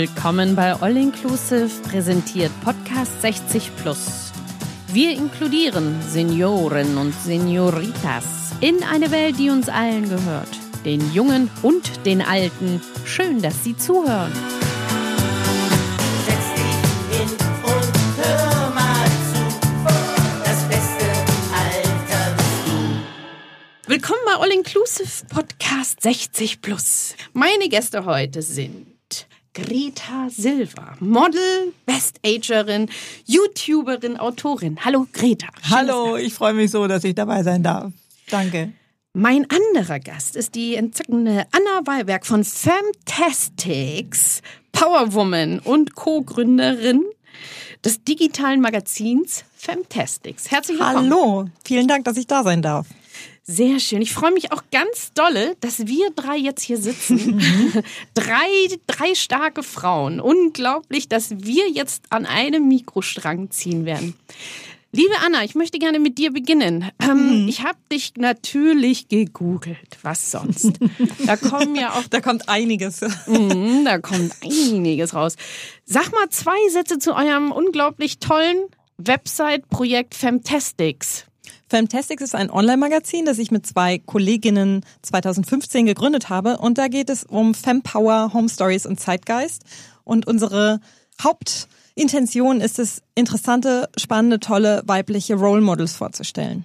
Willkommen bei All Inclusive, präsentiert Podcast 60 Plus. Wir inkludieren Senioren und Senioritas in eine Welt, die uns allen gehört. Den Jungen und den Alten. Schön, dass Sie zuhören. Willkommen bei All Inclusive Podcast 60 Plus. Meine Gäste heute sind Greta Silva, Model, Best-Agerin, YouTuberin, Autorin. Hallo Greta. Schön, Hallo, ich freue mich so, dass ich dabei sein darf. Danke. Mein anderer Gast ist die entzückende Anna Wallberg von Fantastics, Powerwoman und Co-Gründerin des digitalen Magazins Fantastics. Herzlich willkommen. Hallo, vielen Dank, dass ich da sein darf. Sehr schön. Ich freue mich auch ganz dolle, dass wir drei jetzt hier sitzen. drei, drei starke Frauen. Unglaublich, dass wir jetzt an einem Mikrostrang ziehen werden. Liebe Anna, ich möchte gerne mit dir beginnen. Ähm, Ich habe dich natürlich gegoogelt. Was sonst? Da kommen ja auch Da kommt einiges. Mhm, da kommt einiges raus. Sag mal zwei Sätze zu eurem unglaublich tollen Website-Projekt Fantastics. Fantastics ist ein Online-Magazin, das ich mit zwei Kolleginnen 2015 gegründet habe. Und da geht es um Fempower, Home Stories und Zeitgeist. Und unsere Hauptintention ist es, interessante, spannende, tolle weibliche Role Models vorzustellen.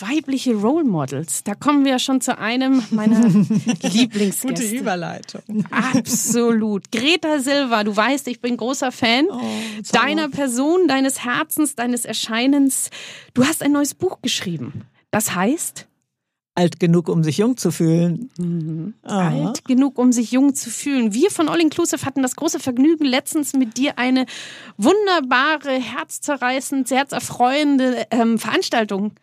Weibliche Role Models. Da kommen wir ja schon zu einem meiner Lieblingsgäste. Überleitung. Absolut. Greta Silva, du weißt, ich bin großer Fan deiner Person, deines Herzens, deines Erscheinens. Du hast ein neues Buch geschrieben. Das heißt, Alt genug, um sich jung zu fühlen. Aha. alt genug, um sich jung zu fühlen. Wir von All Inclusive hatten das große Vergnügen, letztens mit dir eine wunderbare, herzzerreißend, herzerfreuende ähm, Veranstaltung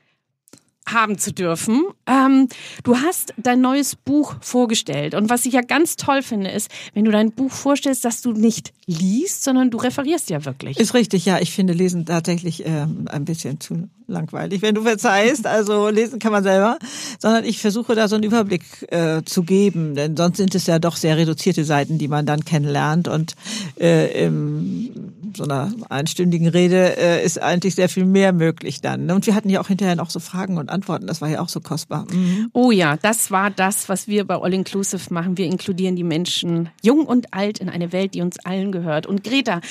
haben zu dürfen. Ähm, du hast dein neues Buch vorgestellt. Und was ich ja ganz toll finde, ist, wenn du dein Buch vorstellst, dass du nicht liest, sondern du referierst ja wirklich. Ist richtig, ja. Ich finde Lesen tatsächlich ähm, ein bisschen zu langweilig, wenn du verzeihst. Also lesen kann man selber, sondern ich versuche da so einen Überblick äh, zu geben, denn sonst sind es ja doch sehr reduzierte Seiten, die man dann kennenlernt und äh, in so einer einstündigen Rede äh, ist eigentlich sehr viel mehr möglich dann. ne? Und wir hatten ja auch hinterher noch so Fragen und Antworten. Das war ja auch so kostbar. Mhm. Oh ja, das war das, was wir bei All Inclusive machen. Wir inkludieren die Menschen, jung und alt, in eine Welt, die uns allen gehört. Und Greta,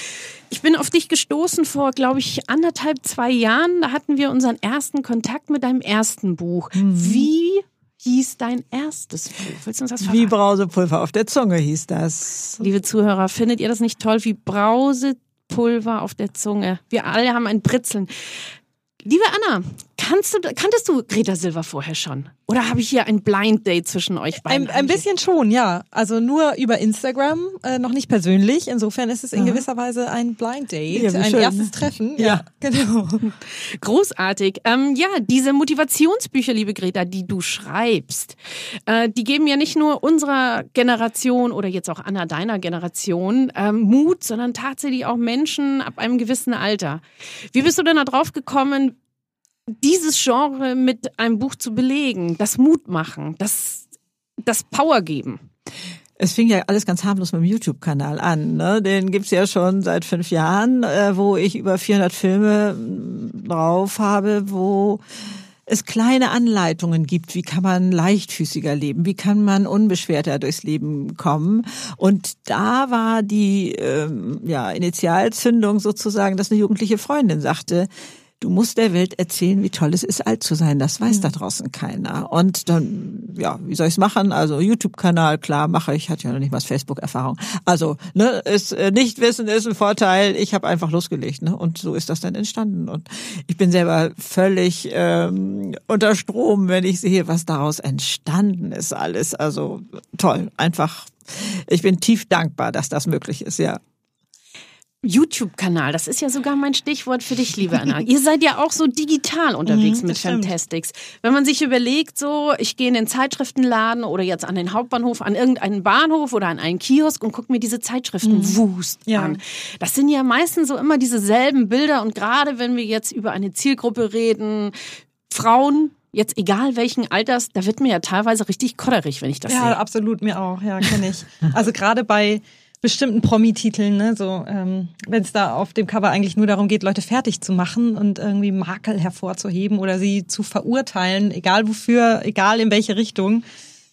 ich bin auf dich gestoßen vor, glaube ich, anderthalb, zwei Jahren. Da hatten wir unseren ersten Kontakt mit deinem ersten Buch. Wie hieß dein erstes Buch? Willst du uns das verraten? Wie Brausepulver auf der Zunge hieß das. Liebe Zuhörer, findet ihr das nicht toll? Wie Brausepulver auf der Zunge. Wir alle haben ein Britzeln. Liebe Anna, kannst du, kanntest du Greta Silva vorher schon? Oder habe ich hier ein Blind Date zwischen euch beiden? Ein, ein bisschen schon, ja. Also nur über Instagram, äh, noch nicht persönlich. Insofern ist es in gewisser Weise ein Blind Date, Ja, ein schön. erstes Treffen. Ja. genau. Großartig. Ähm, ja, diese Motivationsbücher, liebe Greta, die du schreibst, äh, die geben ja nicht nur unserer Generation oder jetzt auch Anna deiner Generation ähm, Mut, sondern tatsächlich auch Menschen ab einem gewissen Alter. Wie bist du denn da drauf gekommen, dieses Genre mit einem Buch zu belegen, das Mut machen, das, das Power geben? Es fing ja alles ganz harmlos mit dem YouTube-Kanal an. Ne? Den gibt's ja schon seit fünf Jahren, äh, wo ich über 400 Filme mh, drauf habe, wo es kleine Anleitungen gibt, wie kann man leichtfüßiger leben, wie kann man unbeschwerter durchs Leben kommen. Und da war die ähm, ja, Initialzündung sozusagen, dass eine jugendliche Freundin sagte, Du musst der Welt erzählen, wie toll es ist, alt zu sein. Das weiß da draußen keiner. Und dann, ja, wie soll ich es machen? Also YouTube-Kanal, klar, mache ich. Hatte ja noch nicht mal Facebook-Erfahrung. Also, ne, ist äh, nicht wissen ist ein Vorteil. Ich habe einfach losgelegt, ne? Und so ist das dann entstanden. Und ich bin selber völlig ähm, unter Strom, wenn ich sehe, was daraus entstanden ist. Alles, also toll. Einfach. Ich bin tief dankbar, dass das möglich ist. Ja. YouTube-Kanal, das ist ja sogar mein Stichwort für dich, liebe Anna. Ihr seid ja auch so digital unterwegs Mhm, mit stimmt. Fantastics. Wenn man sich überlegt, so, ich gehe in den Zeitschriftenladen oder jetzt an den Hauptbahnhof, an irgendeinen Bahnhof oder an einen Kiosk und gucke mir diese Zeitschriften wust Mhm. Ja. an. Das sind ja meistens so immer dieselben Bilder und gerade wenn wir jetzt über eine Zielgruppe reden, Frauen, jetzt egal welchen Alters, da wird mir ja teilweise richtig kodderig, wenn ich das Ja, sehe. absolut, mir auch. Ja, kenne ich. Also gerade bei bestimmten Promi-Titeln, ne? so ähm, wenn es da auf dem Cover eigentlich nur darum geht, Leute fertig zu machen und irgendwie Makel hervorzuheben oder sie zu verurteilen, egal wofür, egal in welche Richtung.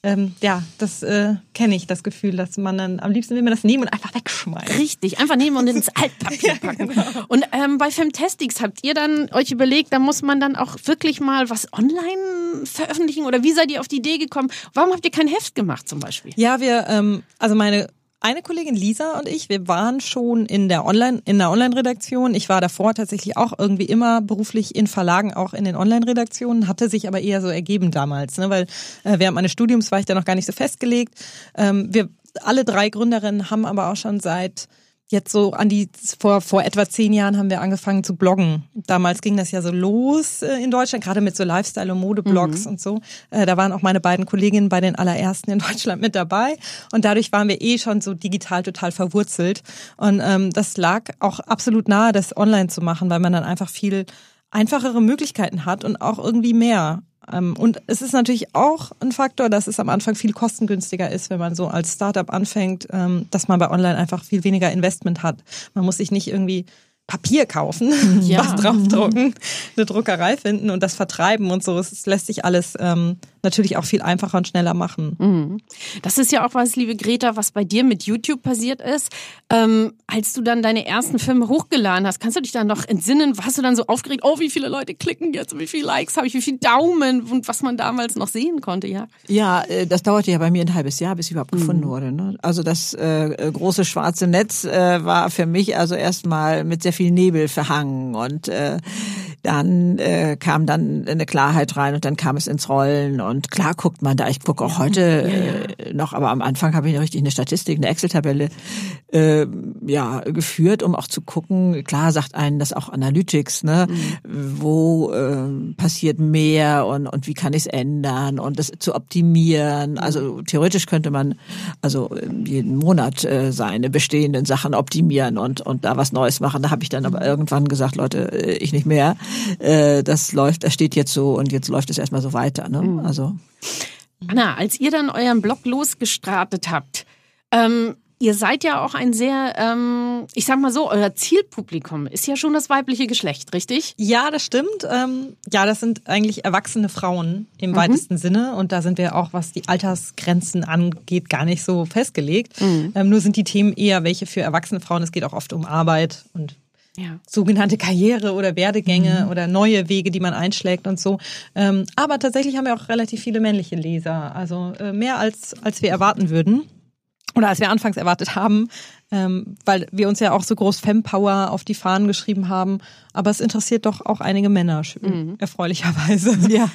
Ähm, ja, das äh, kenne ich, das Gefühl, dass man dann am liebsten will man das nehmen und einfach wegschmeißen. Richtig, einfach nehmen und ins Altpapier packen. Und ähm, bei Femtastics habt ihr dann euch überlegt, da muss man dann auch wirklich mal was online veröffentlichen oder wie seid ihr auf die Idee gekommen? Warum habt ihr kein Heft gemacht zum Beispiel? Ja, wir, ähm, also meine eine Kollegin Lisa und ich, wir waren schon in der Online, in der Online-Redaktion. Ich war davor tatsächlich auch irgendwie immer beruflich in Verlagen, auch in den Online-Redaktionen, hatte sich aber eher so ergeben damals, ne, weil äh, während meines Studiums war ich da noch gar nicht so festgelegt. Ähm, wir alle drei Gründerinnen haben aber auch schon seit jetzt so an die, vor, vor etwa zehn Jahren haben wir angefangen zu bloggen. Damals ging das ja so los äh, in Deutschland, gerade mit so Lifestyle- und Modeblogs Mhm. und so. Äh, da waren auch meine beiden Kolleginnen bei den allerersten in Deutschland mit dabei. Und dadurch waren wir eh schon so digital total verwurzelt. Und ähm, das lag auch absolut nahe, das online zu machen, weil man dann einfach viel einfachere Möglichkeiten hat und auch irgendwie mehr. Ähm, Und es ist natürlich auch ein Faktor, dass es am Anfang viel kostengünstiger ist, wenn man so als Startup anfängt, ähm, dass man bei Online einfach viel weniger Investment hat. Man muss sich nicht irgendwie Papier kaufen, Ja. was draufdrucken, eine Druckerei finden und das vertreiben und so. Es lässt sich alles ähm, natürlich auch viel einfacher und schneller machen. Das ist ja auch was, liebe Greta, was bei dir mit YouTube passiert ist. Ähm, als du dann deine ersten Filme hochgeladen hast, kannst du dich dann noch entsinnen? Warst du dann so aufgeregt? Oh, wie viele Leute klicken jetzt? Wie viele Likes habe ich? Wie viele Daumen? Und was man damals noch sehen konnte, ja? Ja, äh, das dauerte ja bei mir ein halbes Jahr, bis ich überhaupt gefunden wurde. Ne? Also das äh, äh, große schwarze Netz äh, war für mich also erstmal mit sehr viel Nebel verhangen und äh, dann äh, kam dann eine Klarheit rein und dann kam es ins Rollen und klar guckt man da. Ich gucke auch heute äh, noch, aber am Anfang habe ich richtig eine Statistik, eine Excel-Tabelle äh, ja geführt, um auch zu gucken. Klar sagt einen das auch Analytics, ne? Wo äh, passiert mehr und und wie kann ich es ändern und das zu optimieren. Also theoretisch könnte man also ähm, jeden Monat äh, seine bestehenden Sachen optimieren und und da was Neues machen. Da habe ich dann aber irgendwann gesagt, Leute, äh, ich nicht mehr. Äh, das läuft, das steht jetzt so und jetzt läuft es erstmal so weiter. Ne? Also Anna, als ihr dann euren Blog losgestartet habt, ähm, ihr seid ja auch ein sehr, ähm, ich sag mal so, euer Zielpublikum ist ja schon das weibliche Geschlecht, richtig? Ja, das stimmt. Ähm, ja, das sind eigentlich erwachsene Frauen im weitesten Sinne. Und da sind wir auch, was die Altersgrenzen angeht, gar nicht so festgelegt. Ähm, nur sind die Themen eher welche für erwachsene Frauen. Es geht auch oft um Arbeit und Ja. sogenannte Karriere oder Werdegänge oder neue Wege, die man einschlägt und so. Ähm, aber tatsächlich haben wir auch relativ viele männliche Leser. Also äh, mehr als, als wir erwarten würden. Oder als wir anfangs erwartet haben, ähm, weil wir uns ja auch so groß Fempower auf die Fahnen geschrieben haben. Aber es interessiert doch auch einige Männer, schön, erfreulicherweise. ja.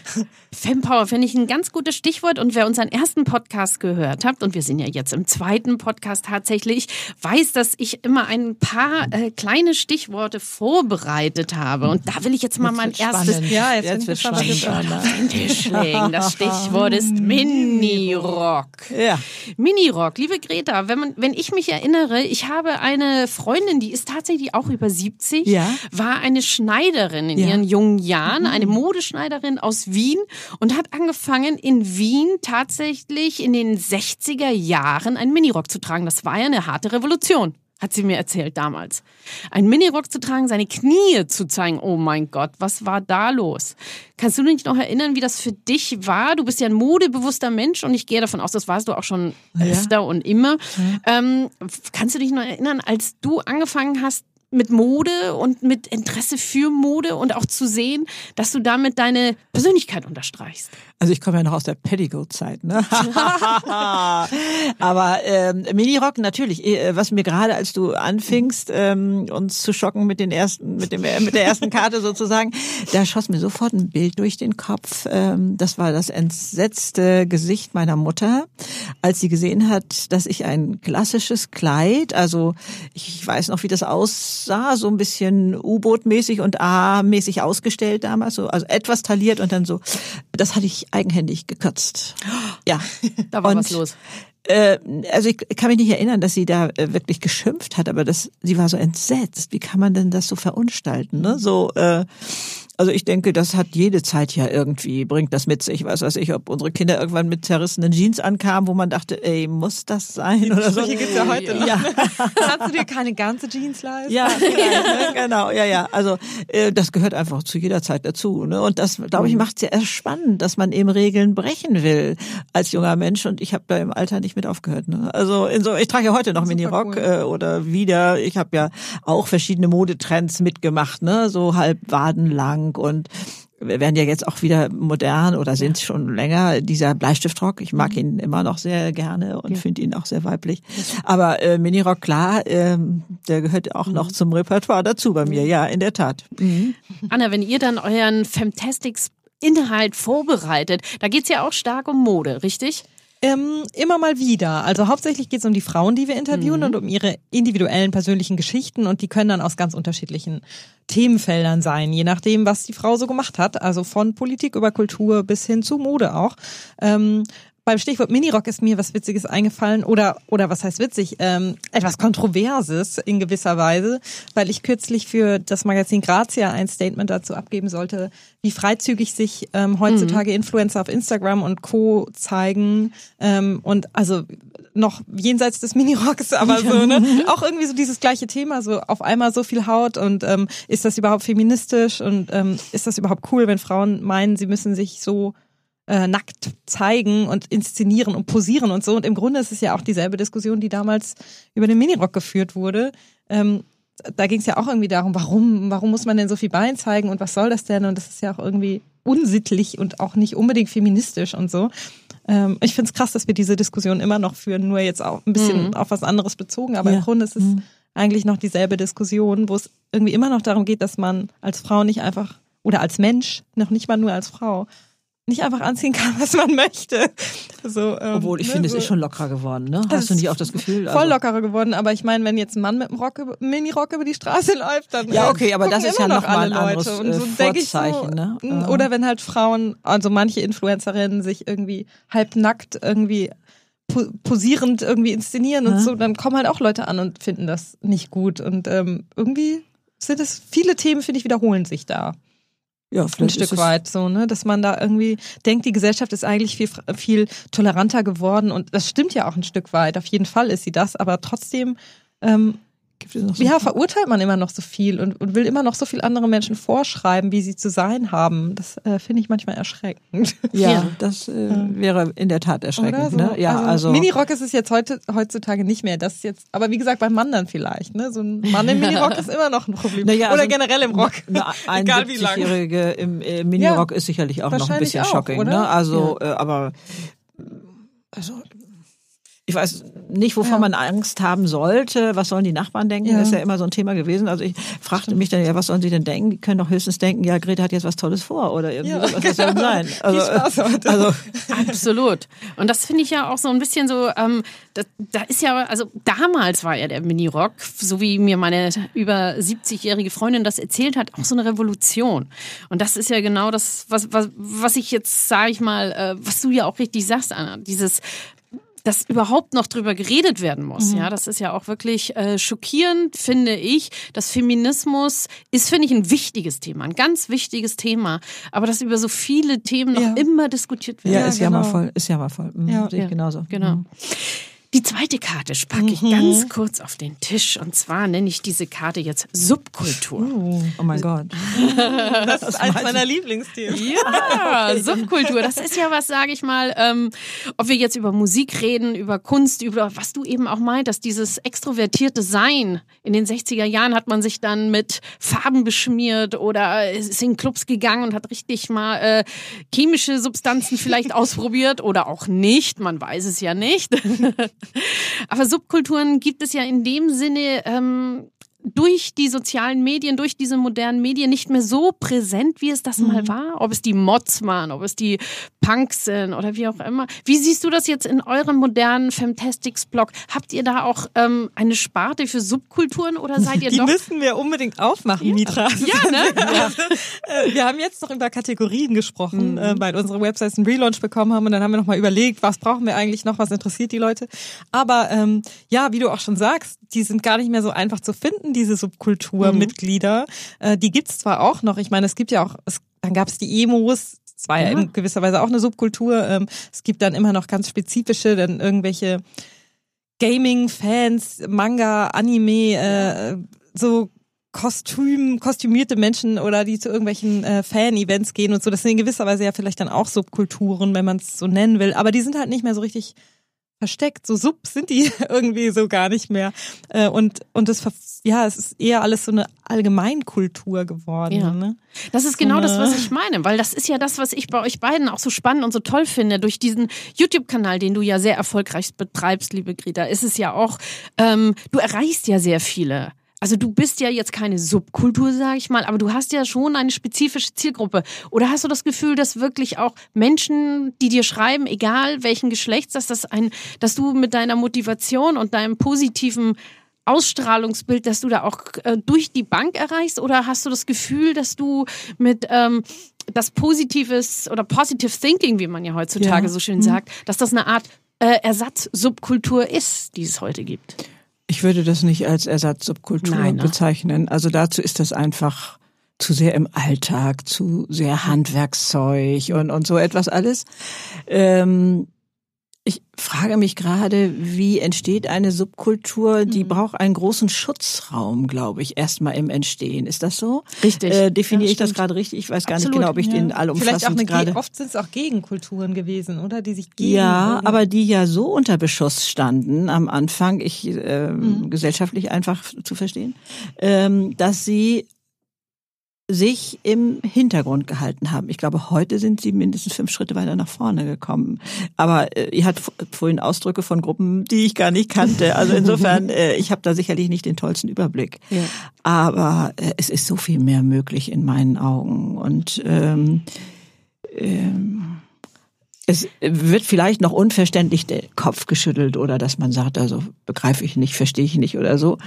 Fempower finde ich ein ganz gutes Stichwort und wer unseren ersten Podcast gehört habt und wir sind ja jetzt im zweiten Podcast tatsächlich, weiß, dass ich immer ein paar äh, kleine Stichworte vorbereitet habe und da will ich jetzt mal mein wird's erstes spannend. Ja, jetzt, Jetzt jetzt spannend. auf den Tisch legen. Das Stichwort ist Minirock. Ja. Minirock, liebe Greta, wenn, man, wenn ich mich erinnere, ich habe eine Freundin, die ist tatsächlich auch über 70, Ja. war eine Schneiderin in Ja. ihren jungen Jahren, eine Modeschneiderin aus Wien und hat angefangen in Wien tatsächlich in den 60er Jahren einen Minirock zu tragen. Das war ja eine harte Revolution. Hat sie mir erzählt damals. Ein Minirock zu tragen, seine Knie zu zeigen. Oh mein Gott, was war da los? Kannst du dich noch erinnern, wie das für dich war? Du bist ja ein modebewusster Mensch und ich gehe davon aus, das warst du auch schon öfter und immer. Ähm, kannst du dich noch erinnern, als du angefangen hast mit Mode und mit Interesse für Mode und auch zu sehen, dass du damit deine Persönlichkeit unterstreichst? Also ich komme ja noch aus der Petticoat-Zeit, ne? Aber ähm, Minirock natürlich. äh, Was mir gerade, als du anfingst, ähm, uns zu schocken mit den ersten, mit dem, mit der ersten Karte sozusagen, da schoss mir sofort ein Bild durch den Kopf. Ähm, das war das entsetzte Gesicht meiner Mutter, als sie gesehen hat, dass ich ein klassisches Kleid, also ich weiß noch, wie das aussah, so ein bisschen U-Boot-mäßig und A-mäßig ausgestellt damals, so, also etwas tailliert und dann so. Das hatte ich eigenhändig gekürzt. Ja. Da war Und, was los. Äh, also ich kann mich nicht erinnern, dass sie da äh, wirklich geschimpft hat, aber das, sie war so entsetzt. Wie kann man denn das so verunstalten? Ne? So, äh, Also ich denke, das hat jede Zeit ja irgendwie, bringt das mit sich. Was weiß ich, ob unsere Kinder irgendwann mit zerrissenen Jeans ankamen, wo man dachte, ey, muss das sein oder so. Sprüche gibt's ja heute noch. Ja, Kannst du dir keine ganze Jeans leisten? ja, vielleicht, ne? genau, ja, ja. Also äh, das gehört einfach zu jeder Zeit dazu. Ne? Und das, glaube ich, macht es ja erst spannend, dass man eben Regeln brechen will als junger Mensch. Und ich habe da im Alter nicht mit aufgehört. Ne? Also in so, ich trage ja heute noch Minirock cool. äh, oder wieder. Ich habe ja auch verschiedene Modetrends mitgemacht, ne? so halb wadenlang und wir werden ja jetzt auch wieder modern oder sind schon länger, dieser Bleistiftrock. Ich mag ihn immer noch sehr gerne und finde ihn auch sehr weiblich. Aber äh, Minirock, klar, ähm, der gehört auch noch zum Repertoire dazu bei mir. Ja, in der Tat. Anna, wenn ihr dann euren Femtastics Inhalt vorbereitet, da geht's ja auch stark um Mode, richtig? Ähm, immer mal wieder. Also hauptsächlich geht es um die Frauen, die wir interviewen und um ihre individuellen persönlichen Geschichten und die können dann aus ganz unterschiedlichen Themenfeldern sein, je nachdem, was die Frau so gemacht hat. Also von Politik über Kultur bis hin zu Mode auch. Ähm, beim Stichwort Minirock ist mir was Witziges eingefallen oder oder was heißt witzig? Ähm, etwas Kontroverses in gewisser Weise, weil ich kürzlich für das Magazin Grazia ein Statement dazu abgeben sollte, wie freizügig sich ähm, heutzutage Influencer auf Instagram und Co. zeigen. Ähm, und also noch jenseits des Minirocks, aber so ne? Auch irgendwie so dieses gleiche Thema, so auf einmal so viel Haut und ähm, ist das überhaupt feministisch und ähm, ist das überhaupt cool, wenn Frauen meinen, sie müssen sich so äh, nackt zeigen und inszenieren und posieren und so. Und im Grunde ist es ja auch dieselbe Diskussion, die damals über den Minirock geführt wurde. Ähm, da ging es ja auch irgendwie darum, warum, warum muss man denn so viel Bein zeigen und was soll das denn? Und das ist ja auch irgendwie unsittlich und auch nicht unbedingt feministisch und so. Ähm, ich finde es krass, dass wir diese Diskussion immer noch führen, nur jetzt auch ein bisschen auf was anderes bezogen, aber Ja. im Grunde ist es eigentlich noch dieselbe Diskussion, wo es irgendwie immer noch darum geht, dass man als Frau nicht einfach oder als Mensch, noch nicht mal nur als Frau, nicht einfach anziehen kann, was man möchte. So, ähm, Obwohl ich ne, finde, so. es ist schon lockerer geworden. Ne? Hast du nicht auch das Gefühl? voll also- lockerer geworden, aber ich meine, wenn jetzt ein Mann mit einem Rock, Mini-Rock über die Straße läuft, dann Ja, äh, okay, aber das ist ja noch mal alle ein Leute. anderes, Und so äh, ich so, Vorzeichen, ne? Oder wenn halt Frauen, also manche Influencerinnen sich irgendwie halbnackt irgendwie po- posierend irgendwie inszenieren und Ja. so, dann kommen halt auch Leute an und finden das nicht gut. Und ähm, irgendwie sind es viele Themen, finde ich, wiederholen sich da ja, ein Stück weit so, ne, dass man da irgendwie denkt, die Gesellschaft ist eigentlich viel viel toleranter geworden. Und das stimmt ja auch ein Stück weit. Auf jeden Fall ist sie das, aber trotzdem ähm, Gibt es noch so ja, verurteilt man immer noch so viel und, und will immer noch so viel andere Menschen vorschreiben, wie sie zu sein haben. Das äh, finde ich manchmal erschreckend. Ja, Ja. das äh, wäre in der Tat erschreckend. So. Ne? Ja, also, Minirock ist es jetzt heute, heutzutage nicht mehr. Das ist jetzt, aber wie gesagt, beim Mann dann vielleicht. Ne? So ein Mann im Minirock ist immer noch ein Problem. Naja, Oder also generell im Rock. Eine Egal wie lang. 71-Jährige im äh, Minirock Ja, ist sicherlich auch noch ein bisschen auch, shocking. Ne? Also, äh, aber also ich weiß nicht, wovon Ja. man Angst haben sollte. Was sollen die Nachbarn denken? Ja. Das ist ja immer so ein Thema gewesen. Also ich fragte mich dann, ja, was sollen sie denn denken? Die können doch höchstens denken, ja, Greta hat jetzt was Tolles vor oder irgendwie Ja, sowas. Denn sein? Also, also Absolut. Und das finde ich ja auch so ein bisschen so, ähm, da, da ist ja, also damals war ja der Minirock, so wie mir meine über 70-jährige Freundin das erzählt hat, auch so eine Revolution. Und das ist ja genau das, was, was, was ich jetzt, sage ich mal, äh, was du ja auch richtig sagst, Anna, dieses dass überhaupt noch drüber geredet werden muss. Ja, das ist ja auch wirklich äh, schockierend, finde ich. Das Feminismus ist, finde ich, ein wichtiges Thema, ein ganz wichtiges Thema. Aber dass über so viele Themen noch Ja. immer diskutiert wird. ja, Ja, ist ja mal genau. voll, ist ja mal voll. Mhm, Ja. sehe ich Ja, genauso. Genau. Mhm. Die zweite Karte packe ich ganz kurz auf den Tisch. Und zwar nenne ich diese Karte jetzt Subkultur. Oh mein Gott. Das ist eines meiner Lieblingsthemen. Ja, Subkultur. Das ist ja was, sage ich mal, ähm, ob wir jetzt über Musik reden, über Kunst, über was du eben auch meintest, dieses extrovertierte Sein. In den 60er Jahren hat man sich dann mit Farben beschmiert oder ist in Clubs gegangen und hat richtig mal äh, chemische Substanzen vielleicht ausprobiert oder auch nicht. Man weiß es ja nicht. Aber Subkulturen gibt es ja in dem Sinne ähm, durch die sozialen Medien, durch diese modernen Medien nicht mehr so präsent, wie es das mal war. Ob es die Mods waren, ob es die Punks sind oder wie auch immer. Wie siehst du das jetzt in eurem modernen Fantastics-Blog? Habt ihr da auch ähm, eine Sparte für Subkulturen oder seid ihr Die doch... müssen wir unbedingt aufmachen, Mitra. Ja, ne? Äh, Wir haben jetzt noch über Kategorien gesprochen, äh, weil unsere Websites einen Relaunch bekommen haben und dann haben wir noch mal überlegt, was brauchen wir eigentlich noch, was interessiert die Leute. Aber ähm, ja, wie du auch schon sagst, die sind gar nicht mehr so einfach zu finden, kennen diese Subkulturmitglieder. Äh, die gibt's zwar auch noch, ich meine, es gibt ja auch, es, dann gab's die Emos, das war ja, Ja. in gewisser Weise auch eine Subkultur. Ähm, es gibt dann immer noch ganz spezifische, dann irgendwelche Gaming-Fans, Manga, Anime, äh, so Kostüm, kostümierte Menschen oder die zu irgendwelchen äh, Fan-Events gehen und so. Das sind in gewisser Weise ja vielleicht dann auch Subkulturen, wenn man es so nennen will. Aber die sind halt nicht mehr so richtig versteckt. So sub sind die irgendwie so gar nicht mehr. Äh, und und das, ja, es ist eher alles so eine Allgemeinkultur geworden. Ja. Ne? Das ist genau So das, eine- was ich meine, weil das ist ja das, was ich bei euch beiden auch so spannend und so toll finde. Durch diesen YouTube-Kanal, den du ja sehr erfolgreich betreibst, liebe Greta, ist es ja auch, ähm, du erreichst ja sehr viele. Also du bist ja jetzt keine Subkultur, sage ich mal, aber du hast ja schon eine spezifische Zielgruppe. Oder hast du das Gefühl, dass wirklich auch Menschen, die dir schreiben, egal welchen Geschlechts, dass das ein, dass du mit deiner Motivation und deinem positiven Ausstrahlungsbild, dass du da auch äh, durch die Bank erreichst? Oder hast du das Gefühl, dass du mit ähm, das Positives oder Positive Thinking, wie man ja heutzutage Ja. so schön sagt, dass das eine Art äh, Ersatz-Subkultur ist, die es heute gibt? Ich würde das nicht als Ersatzsubkultur Nein, ne? bezeichnen. Also dazu ist das einfach zu sehr im Alltag, zu sehr Handwerkszeug und, und so etwas alles. Ähm, ich frage mich gerade, wie entsteht eine Subkultur? Mhm. Die braucht einen großen Schutzraum, glaube ich, erstmal im Entstehen. Ist das so? Richtig. Äh, definiere Ja, ich das gerade richtig? Ich weiß gar Absolut, nicht genau, ob ich ja. den Vielleicht auch allumfassend eine, gerade. Ge- oft sind es auch Gegenkulturen gewesen, oder? Die sich gegen Ja, irgendwie- aber die ja so unter Beschuss standen am Anfang, ich ähm, Mhm. gesellschaftlich einfach zu verstehen, ähm, dass sie sich im Hintergrund gehalten haben. Ich glaube, heute sind sie mindestens fünf Schritte weiter nach vorne gekommen. Aber äh, ihr hat vorhin Ausdrücke von Gruppen, die ich gar nicht kannte. Also insofern, äh, ich habe da sicherlich nicht den tollsten Überblick. Ja. Aber äh, es ist so viel mehr möglich in meinen Augen. Und ähm, ähm, es wird vielleicht noch unverständlich der Kopf geschüttelt oder dass man sagt, also begreife ich nicht, verstehe ich nicht oder so.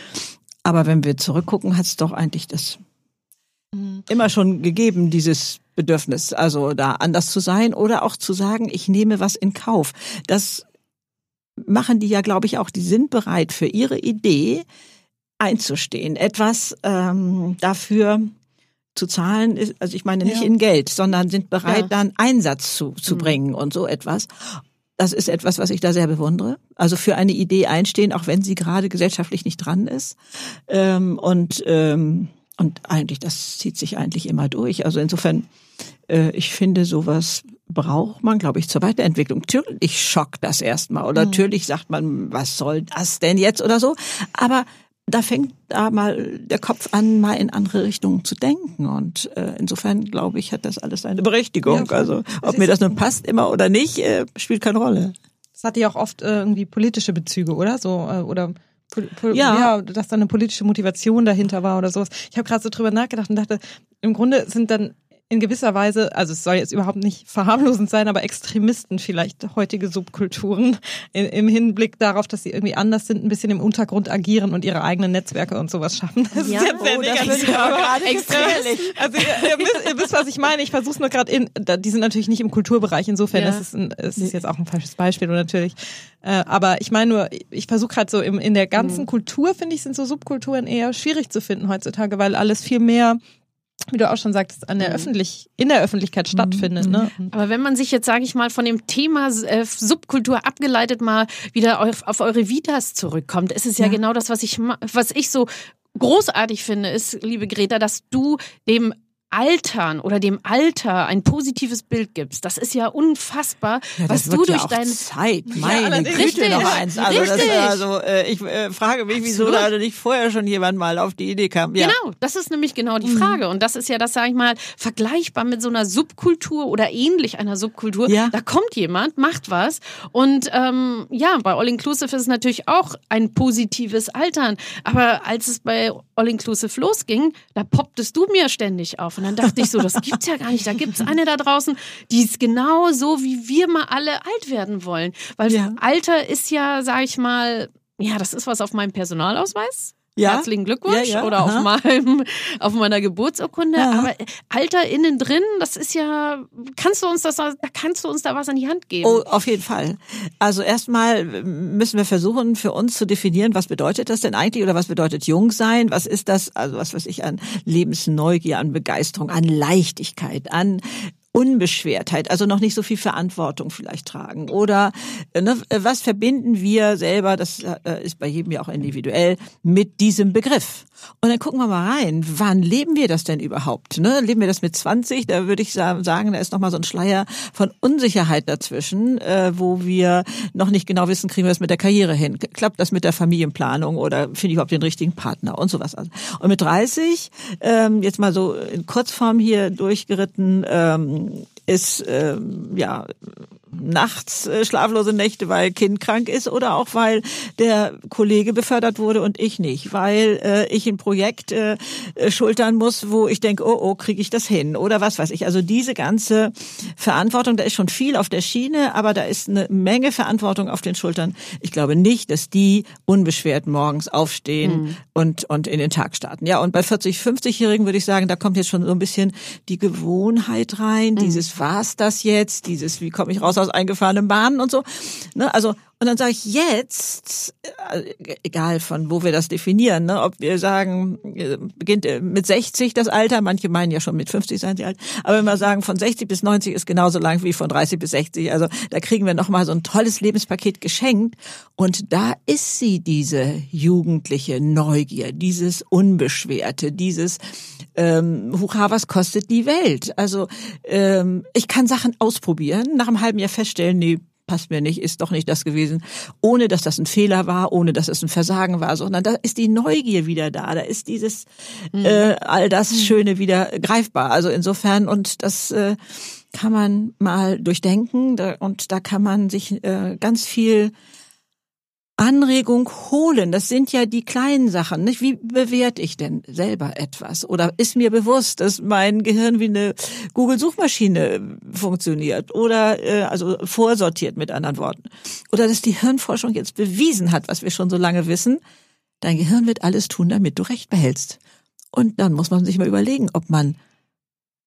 Aber wenn wir zurückgucken, hat es doch eigentlich das immer schon gegeben, dieses Bedürfnis, also da anders zu sein oder auch zu sagen, ich nehme was in Kauf. Das machen die ja, glaube ich, auch. Die sind bereit für ihre Idee einzustehen, etwas ähm, dafür zu zahlen, ist, also ich meine nicht Ja. in Geld, sondern sind bereit, Ja. da einen Einsatz zu, zu Mhm. bringen und so etwas. Das ist etwas, was ich da sehr bewundere. Also für eine Idee einstehen, auch wenn sie gerade gesellschaftlich nicht dran ist. Ähm, und, ähm, und eigentlich, das zieht sich eigentlich immer durch. Also insofern, äh, ich finde, sowas braucht man, glaube ich, zur Weiterentwicklung. Natürlich schockt das erstmal oder natürlich sagt man, was soll das denn jetzt oder so. Aber da fängt da mal der Kopf an, mal in andere Richtungen zu denken. Und äh, insofern, glaube ich, hat das alles seine Berechtigung. Ja, also ob mir das nun passt immer oder nicht, äh, spielt keine Rolle. Das hatte ja auch oft äh, irgendwie politische Bezüge, oder? So äh, oder pol- pol- Ja. ja, dass da eine politische Motivation dahinter war oder sowas. Ich habe gerade so drüber nachgedacht und dachte, im Grunde sind dann in gewisser Weise, also es soll jetzt überhaupt nicht verharmlosend sein, aber Extremisten vielleicht heutige Subkulturen in, im Hinblick darauf, dass sie irgendwie anders sind, ein bisschen im Untergrund agieren und ihre eigenen Netzwerke und sowas schaffen. Das Ja. ist jetzt Oh, das negativ. aber gefährlich. Also ihr, ihr, wisst, ihr wisst, was ich meine. Ich versuche es nur gerade in, die sind natürlich nicht im Kulturbereich, insofern Ja. ist es, ein, es ist jetzt auch ein falsches Beispiel und natürlich. Äh, aber ich meine nur, ich versuche gerade so im, in der ganzen Mhm. Kultur, finde ich, sind so Subkulturen eher schwierig zu finden heutzutage, weil alles viel mehr, wie du auch schon sagtest, an der Mhm. öffentlich, in der Öffentlichkeit stattfindet. Ne? Aber wenn man sich jetzt, sage ich mal, von dem Thema äh, Subkultur abgeleitet mal wieder auf, auf eure Vitas zurückkommt, ist es ja, Ja. genau das, was ich, was ich so großartig finde, ist, liebe Greta, dass du dem Altern oder dem Alter ein positives Bild gibst. Das ist ja unfassbar, Ja, was das du durch ja auch dein Zeit, meine allerdings. Güte Richtig, noch eins. Also, das, also äh, ich äh, frage mich, wieso Absolut. da nicht vorher schon jemand mal auf die Idee kam. Ja. Genau, das ist nämlich genau Mhm. die Frage. Und das ist ja das, sage ich mal, vergleichbar mit so einer Subkultur oder ähnlich einer Subkultur. Ja. Da kommt jemand, macht was. Und ähm, ja, bei All Inclusive ist es natürlich auch ein positives Altern. Aber als es bei All Inclusive losging, da popptest du mir ständig auf. Und dann dachte ich so, das gibt's ja gar nicht. Da gibt's eine da draußen, die ist genau so, wie wir mal alle alt werden wollen. Weil Ja. Alter ist ja, sage ich mal, ja, das ist was auf meinem Personalausweis. Ja? Herzlichen Glückwunsch Ja, ja, oder auf, aha. meinem, auf meiner Geburtsurkunde. Ja. Aber Alter innen drin, das ist ja, kannst du uns das, da kannst du uns da was an die Hand geben? Oh, auf jeden Fall. Also erstmal müssen wir versuchen, für uns zu definieren, was bedeutet das denn eigentlich oder was bedeutet jung sein? Was ist das? Also was weiß ich an Lebensneugier, an Begeisterung, an Leichtigkeit, an Unbeschwertheit, also noch nicht so viel Verantwortung vielleicht tragen. Oder äh, ne, was verbinden wir selber, das äh, ist bei jedem ja auch individuell, mit diesem Begriff? Und dann gucken wir mal rein, wann leben wir das denn überhaupt? Ne? Leben wir das mit 20? Da würde ich sa- sagen, da ist noch mal so ein Schleier von Unsicherheit dazwischen, äh, wo wir noch nicht genau wissen, kriegen wir das mit der Karriere hin? Klappt das mit der Familienplanung oder finde ich überhaupt den richtigen Partner und sowas. Und mit 30, ähm, jetzt mal so in Kurzform hier durchgeritten, ähm, ist ähm, ja nachts äh, schlaflose Nächte, weil Kind krank ist oder auch weil der Kollege befördert wurde und ich nicht, weil äh, ich ein Projekt äh, äh, schultern muss, wo ich denke, oh oh, kriege ich das hin oder was weiß ich. Also diese ganze Verantwortung, da ist schon viel auf der Schiene, aber da ist eine Menge Verantwortung auf den Schultern. Ich glaube nicht, dass die unbeschwert morgens aufstehen und und in den Tag starten. Ja, und bei 40, 50-Jährigen würde ich sagen, da kommt jetzt schon so ein bisschen die Gewohnheit rein, dieses war's das jetzt, dieses wie komme ich raus aus eingefahrenen Bahnen und so. Ne, also und dann sage ich jetzt, äh, egal von wo wir das definieren, ne, ob wir sagen, äh, beginnt äh, mit 60 das Alter, manche meinen ja schon mit 50 seien sie alt, aber wenn wir sagen, von 60 bis 90 ist genauso lang wie von 30 bis 60, also da kriegen wir nochmal so ein tolles Lebenspaket geschenkt und da ist sie, diese jugendliche Neugier, dieses Unbeschwerte, dieses ähm, Hurra, was kostet die Welt? Also ähm, ich kann Sachen ausprobieren, nach einem halben Jahr feststellen, nee, passt mir nicht, ist doch nicht das gewesen, ohne dass das ein Fehler war, ohne dass es ein Versagen war, sondern da ist die Neugier wieder da, da ist dieses äh, all das Schöne wieder greifbar. Also insofern und das äh, kann man mal durchdenken. Da, und da kann man sich äh, ganz viel Anregung holen. Das sind ja die kleinen Sachen. Nicht? Wie bewerte ich denn selber etwas? Oder ist mir bewusst, dass mein Gehirn wie eine Google-Suchmaschine funktioniert? Oder äh, also vorsortiert mit anderen Worten. Oder dass die Hirnforschung jetzt bewiesen hat, was wir schon so lange wissen. Dein Gehirn wird alles tun, damit du Recht behältst. Und dann muss man sich mal überlegen, ob man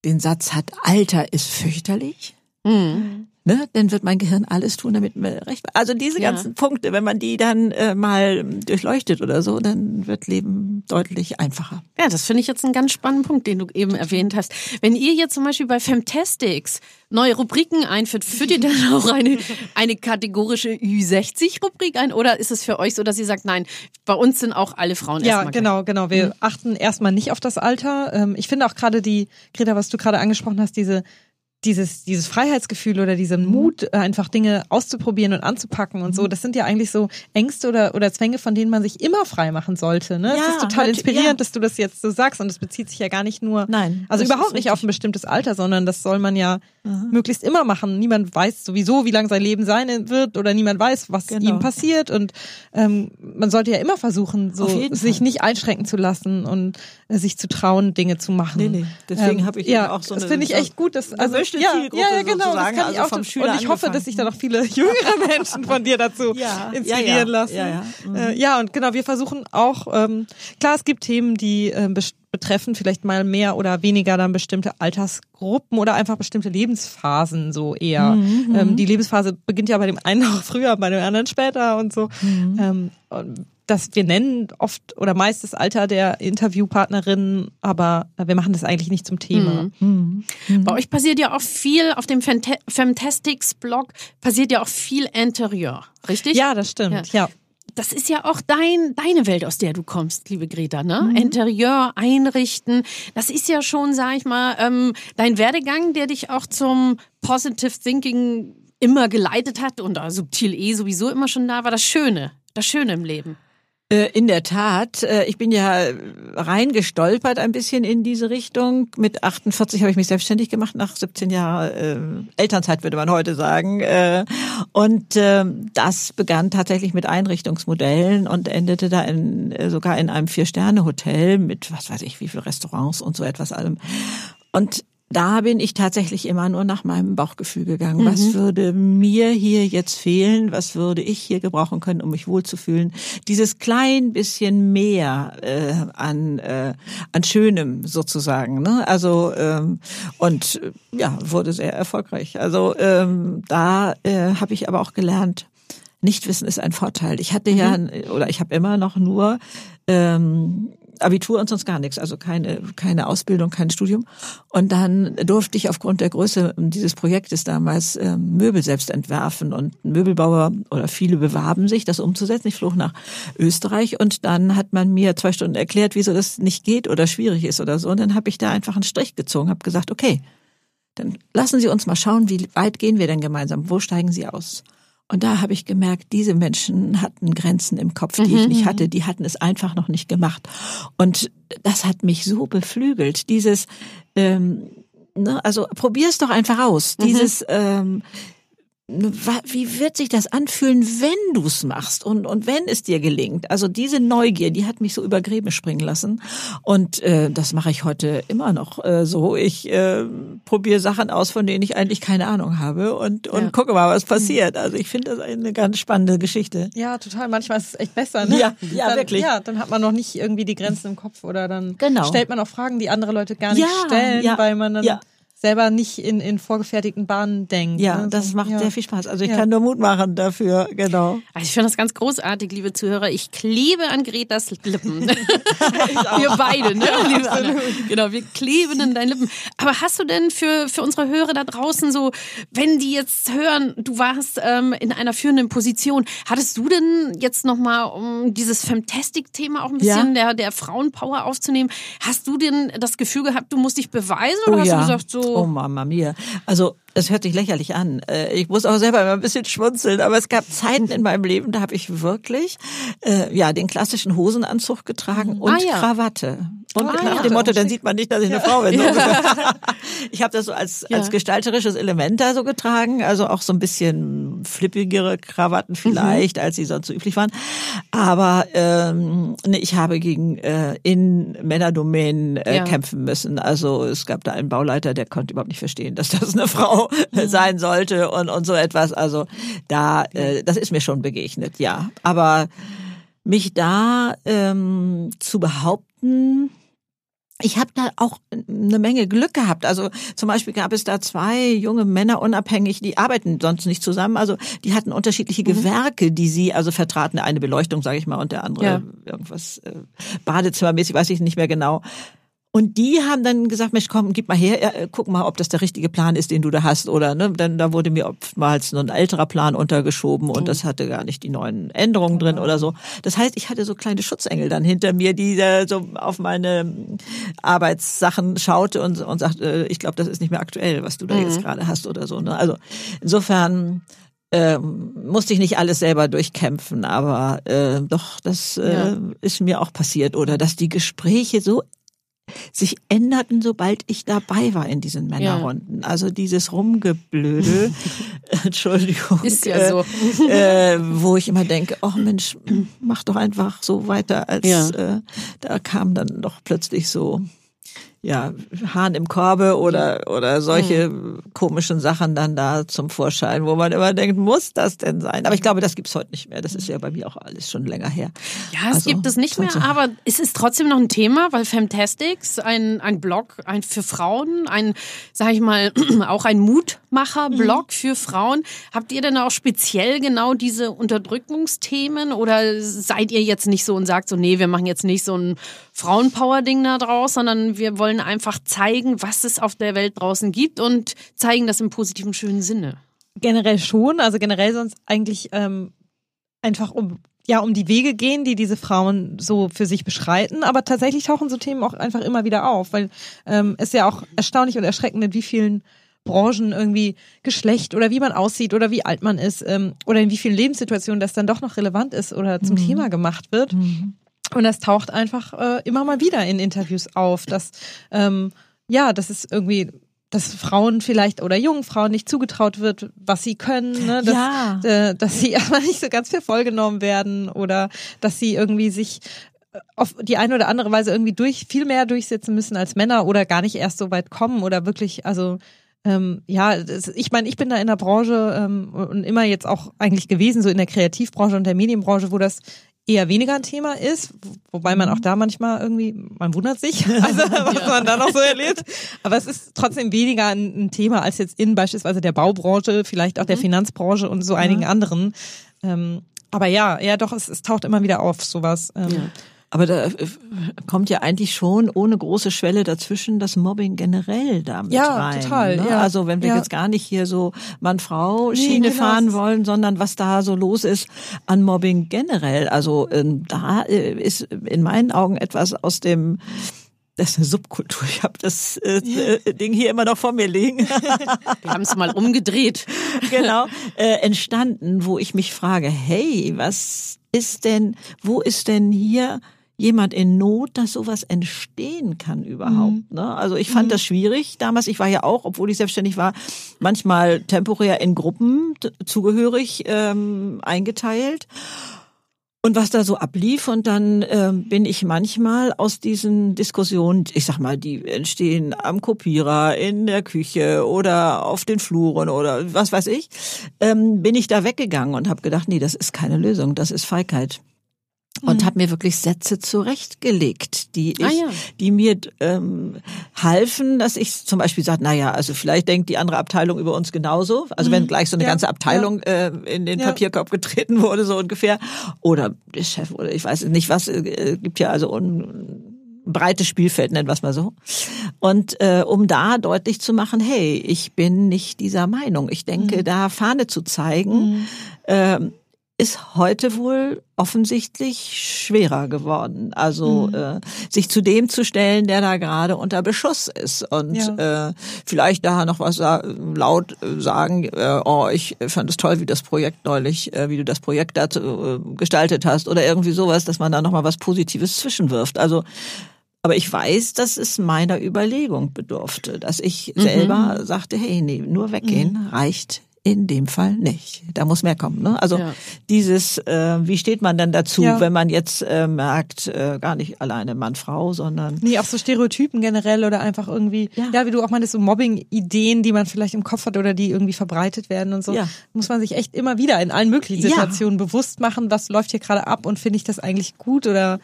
den Satz hat, Alter ist fürchterlich. Mhm. Ne, dann wird mein Gehirn alles tun, damit mir recht. Also diese Ja. ganzen Punkte, wenn man die dann äh, mal durchleuchtet oder so, dann wird Leben deutlich einfacher. Ja, das finde ich jetzt einen ganz spannenden Punkt, den du eben erwähnt hast. Wenn ihr jetzt zum Beispiel bei Femtastics neue Rubriken einführt, führt ihr dann auch eine, eine kategorische Ü60-Rubrik ein? Oder ist es für euch so, dass ihr sagt, nein, bei uns sind auch alle Frauen Ja, erstmal genau, genau. Wir achten erstmal nicht auf das Alter. Ähm, Ich finde auch gerade die, Greta, was du gerade angesprochen hast, diese dieses, dieses Freiheitsgefühl oder diesen Mut, äh, einfach Dinge auszuprobieren und anzupacken und so, das sind ja eigentlich so Ängste oder, oder Zwänge, von denen man sich immer frei machen sollte. Ne? Ja, es ist total inspirierend, ja. dass du das jetzt so sagst und es bezieht sich ja gar nicht nur, Nein, also das überhaupt nicht auf ein bestimmtes Alter, sondern das soll man ja möglichst immer machen. Niemand weiß sowieso, wie lang sein Leben sein wird oder niemand weiß, was Genau. ihm passiert und ähm, man sollte ja immer versuchen, so sich Fall. nicht einschränken zu lassen und äh, sich zu trauen, Dinge zu machen. Nee, nee. Deswegen habe ich ja, auch so das eine- finde ich echt gut, dass also gemischte ja, Zielgruppe ja, ja, genau, das sozusagen, kann ich also auch vom und Schüler ich hoffe, dass sich da noch viele jüngere Menschen von dir dazu Ja, inspirieren ja, ja, lassen. ja, ja. Mhm. Äh, ja, und genau, wir versuchen auch ähm, klar, es gibt Themen, die äh, betreffen vielleicht mal mehr oder weniger dann bestimmte Altersgruppen oder einfach bestimmte Lebensphasen so eher. Mhm, Ähm, die Lebensphase beginnt ja bei dem einen auch früher, bei dem anderen später und so. Mhm. Ähm, und das wir nennen oft oder meist das Alter der Interviewpartnerin, aber wir machen das eigentlich nicht zum Thema. Mhm. Bei euch passiert ja auch viel, auf dem Fanta- Fantastics-Blog passiert ja auch viel Interieur, richtig? Ja, das stimmt. Ja. Das ist ja auch dein, deine Welt, aus der du kommst, liebe Greta, ne? Mhm. Interieur, einrichten. Das ist ja schon, sag ich mal, ähm, dein Werdegang, der dich auch zum Positive Thinking immer geleitet hat und da subtil eh sowieso immer schon da war. Das Schöne, das Schöne im Leben. Äh, In der Tat, äh, ich bin ja reingestolpert ein bisschen in diese Richtung. Mit 48 habe ich mich selbstständig gemacht, nach 17 Jahren äh, Elternzeit würde man heute sagen. Äh, Und ähm, das begann tatsächlich mit Einrichtungsmodellen und endete da in, äh, sogar in einem Vier-Sterne-Hotel mit, was weiß ich, wie viel Restaurants und so etwas allem. Und da bin ich tatsächlich immer nur nach meinem Bauchgefühl gegangen. Was würde mir hier jetzt fehlen? Was würde ich hier gebrauchen können, um mich wohlzufühlen? Dieses klein bisschen mehr äh, an äh, an Schönem sozusagen. Ne? Also ähm, und äh, ja wurde sehr erfolgreich. Also ähm, da äh, habe ich aber auch gelernt. Nichtwissen ist ein Vorteil. Ich hatte ja oder ich habe immer noch nur ähm, Abitur und sonst gar nichts, also keine, keine Ausbildung, kein Studium. Und dann durfte ich aufgrund der Größe dieses Projektes damals ähm, Möbel selbst entwerfen und Möbelbauer oder viele bewarben sich, das umzusetzen. Ich flog nach Österreich und dann hat man mir zwei Stunden erklärt, wieso das nicht geht oder schwierig ist oder so. Und dann habe ich da einfach einen Strich gezogen, habe gesagt, okay, dann lassen Sie uns mal schauen, wie weit gehen wir denn gemeinsam? Wo steigen Sie aus? Und da habe ich gemerkt, diese Menschen hatten Grenzen im Kopf, die ich nicht hatte. Die hatten es einfach noch nicht gemacht. Und das hat mich so beflügelt. Dieses, ähm, ne, also probier es doch einfach aus. Dieses, ähm, wie wird sich das anfühlen, wenn du es machst und, und wenn es dir gelingt? Also diese Neugier, die hat mich so über Gräben springen lassen. Und äh, das mache ich heute immer noch äh, so. Ich äh, probiere Sachen aus, von denen ich eigentlich keine Ahnung habe und, und Ja. gucke mal, was passiert. Also ich finde das eine ganz spannende Geschichte. Ja, total. Manchmal ist es echt besser, ne? Ja, ja, dann, wirklich. Ja, dann hat man noch nicht irgendwie die Grenzen im Kopf oder dann Genau. stellt man auch Fragen, die andere Leute gar nicht Ja, stellen, ja, weil man dann ja. Selber nicht in, in vorgefertigten Bahnen denkt. Ja, ne? das So, macht ja. sehr viel Spaß. Also ich Ja. kann nur Mut machen dafür, genau. Also ich finde das ganz großartig, liebe Zuhörer. Ich klebe an Gretas Lippen. wir beide, ne? liebe Anna. Genau, wir kleben an deinen Lippen. Aber hast du denn für, für unsere Hörer da draußen so, wenn die jetzt hören, du warst ähm, in einer führenden Position, hattest du denn jetzt nochmal, um dieses Fantastic-Thema auch ein bisschen der, der Frauenpower aufzunehmen, hast du denn das Gefühl gehabt, du musst dich beweisen oder hast du gesagt so, Oh Mama mia. Also es hört sich lächerlich an. Äh, Ich muss auch selber immer ein bisschen schmunzeln, aber es gab Zeiten in meinem Leben, da habe ich wirklich äh, ja den klassischen Hosenanzug getragen und Ah, ja. Krawatte. Und Ah, nach ja. dem Motto, dann sieht man nicht, dass ich eine Frau bin. so ungefähr. Ich habe das so als, als Ja. gestalterisches Element da so getragen, also auch so ein bisschen flippigere Krawatten vielleicht, als sie sonst so üblich waren. Aber ähm, nee, ich habe gegen äh, in Männerdomänen äh, Ja. kämpfen müssen. Also es gab da einen Bauleiter, der konnte überhaupt nicht verstehen, dass das eine Frau sein sollte und, und so etwas. Also da, äh, das ist mir schon begegnet, ja. Aber mich da ähm, zu behaupten, ich habe da auch eine Menge Glück gehabt. Also zum Beispiel gab es da zwei junge Männer unabhängig, die arbeiten sonst nicht zusammen. Also die hatten unterschiedliche Gewerke, die sie also vertraten. Eine Beleuchtung, sage ich mal, und der andere Ja. irgendwas äh, Badezimmermäßig, weiß ich nicht mehr genau. Und die haben dann gesagt, Mensch, komm, gib mal her, äh, guck mal, ob das der richtige Plan ist, den du da hast, oder ne? Dann da wurde mir oftmals nur ein älterer Plan untergeschoben und das hatte gar nicht die neuen Änderungen drin oder so. Das heißt, ich hatte so kleine Schutzengel dann hinter mir, die äh, so auf meine ähm, Arbeitssachen schaute und, und sagt, äh, ich glaube, das ist nicht mehr aktuell, was du da jetzt gerade hast oder so. Ne? Also insofern ähm, musste ich nicht alles selber durchkämpfen, aber äh, doch, das äh, Ja. ist mir auch passiert. Oder dass die Gespräche so sich änderten, sobald ich dabei war in diesen Männerrunden. Also dieses Rumgeblödel, Entschuldigung, Ist ja so. äh, äh, wo ich immer denke, oh Mensch, mach doch einfach so weiter, als Ja. äh, da kam dann doch plötzlich so ja, Hahn im Korbe oder, oder solche komischen Sachen dann da zum Vorschein, wo man immer denkt, muss das denn sein? Aber ich glaube, das gibt's heute nicht mehr. Das ist ja bei mir auch alles schon länger her. Ja, es Also, gibt es nicht mehr, aber es ist trotzdem noch ein Thema, weil Fantastics, ein, ein Blog ein für Frauen, ein, sag ich mal, auch ein Mutmacher-Blog für Frauen. Habt ihr denn auch speziell genau diese Unterdrückungsthemen oder seid ihr jetzt nicht so und sagt so, nee, wir machen jetzt nicht so ein Frauenpower-Ding da draus, sondern wir wollen einfach zeigen, was es auf der Welt draußen gibt und zeigen das im positiven, schönen Sinne. Generell schon, also generell sonst eigentlich ähm, einfach um ja um die Wege gehen, die diese Frauen so für sich beschreiten, aber tatsächlich tauchen so Themen auch einfach immer wieder auf, weil ähm, es ja auch erstaunlich und erschreckend, in wie vielen Branchen irgendwie Geschlecht oder wie man aussieht oder wie alt man ist ähm, oder in wie vielen Lebenssituationen das dann doch noch relevant ist oder zum Thema gemacht wird. Und das taucht einfach äh, immer mal wieder in Interviews auf, dass ähm, ja, das ist irgendwie dass Frauen vielleicht oder jungen Frauen nicht zugetraut wird, was sie können, ne? dass, Ja. äh, dass sie aber nicht so ganz für voll genommen werden oder dass sie irgendwie sich auf die eine oder andere Weise irgendwie durch viel mehr durchsetzen müssen als Männer oder gar nicht erst so weit kommen oder wirklich, also ähm, ja, das, ich meine, ich bin da in der Branche ähm, und immer jetzt auch eigentlich gewesen, so in der Kreativbranche und der Medienbranche, wo das eher weniger ein Thema ist, wobei man auch da manchmal irgendwie, man wundert sich, also was man da noch so erlebt. Aber es ist trotzdem weniger ein, ein Thema als jetzt in beispielsweise der Baubranche, vielleicht auch der Finanzbranche und so einigen anderen. Ähm, aber ja, ja doch, es, es taucht immer wieder auf, sowas. Ähm, Aber da äh, kommt ja eigentlich schon ohne große Schwelle dazwischen das Mobbing generell damit Ja, rein. total, ne? ja. Also wenn wir Ja. jetzt gar nicht hier so Mann-Frau-Schiene Nee, genau, fahren wollen, sondern was da so los ist an Mobbing generell. Also ähm, da äh, ist in meinen Augen etwas aus dem das ist eine Subkultur. Ich habe das äh, äh, Ding hier immer noch vor mir liegen. Wir haben es mal umgedreht. genau, äh, entstanden, wo ich mich frage, hey, was ist denn, wo ist denn hier jemand in Not, dass sowas entstehen kann überhaupt? Ne? Also ich fand das schwierig damals. Ich war ja auch, obwohl ich selbstständig war, manchmal temporär in Gruppen zugehörig ähm, eingeteilt. Und was da so ablief und dann ähm, bin ich manchmal aus diesen Diskussionen, ich sag mal, die entstehen am Kopierer, in der Küche oder auf den Fluren oder was weiß ich, ähm, bin ich da weggegangen und habe gedacht, nee, das ist keine Lösung, das ist Feigheit. Und habe mir wirklich Sätze zurechtgelegt, die ich, Ah, ja. die mir ähm, halfen, dass ich zum Beispiel sage, na ja, also vielleicht denkt die andere Abteilung über uns genauso. Also wenn gleich so eine Ja, ganze Abteilung äh, in den Ja. Papierkorb getreten wurde, so ungefähr. Oder der Chef oder ich weiß nicht was, äh, gibt ja also un breites Spielfeld, nennen wir es mal so. Und äh, um da deutlich zu machen, hey, ich bin nicht dieser Meinung. Ich denke, da Fahne zu zeigen, ähm, ist heute wohl offensichtlich schwerer geworden. Also äh, sich zu dem zu stellen, der da gerade unter Beschuss ist. Und äh, vielleicht da noch was sa laut äh, sagen, äh, oh, ich fand es toll, wie das Projekt neulich, äh, wie du das Projekt da äh, gestaltet hast oder irgendwie sowas, dass man da noch mal was Positives zwischenwirft. Also aber ich weiß, dass es meiner Überlegung bedurfte, dass ich selber sagte, hey, nee, nur weggehen reicht in dem Fall nicht. Da muss mehr kommen. Ne? Also Ja. dieses, äh, wie steht man dann dazu, Ja. wenn man jetzt äh, merkt, äh, gar nicht alleine Mann, Frau, sondern Nee, auch so Stereotypen generell oder einfach irgendwie, ja, Ja. wie du auch meinst, so Mobbing-Ideen, die man vielleicht im Kopf hat oder die irgendwie verbreitet werden und so. Muss man sich echt immer wieder in allen möglichen. Situationen bewusst machen, was läuft hier gerade ab und finde ich das eigentlich gut oder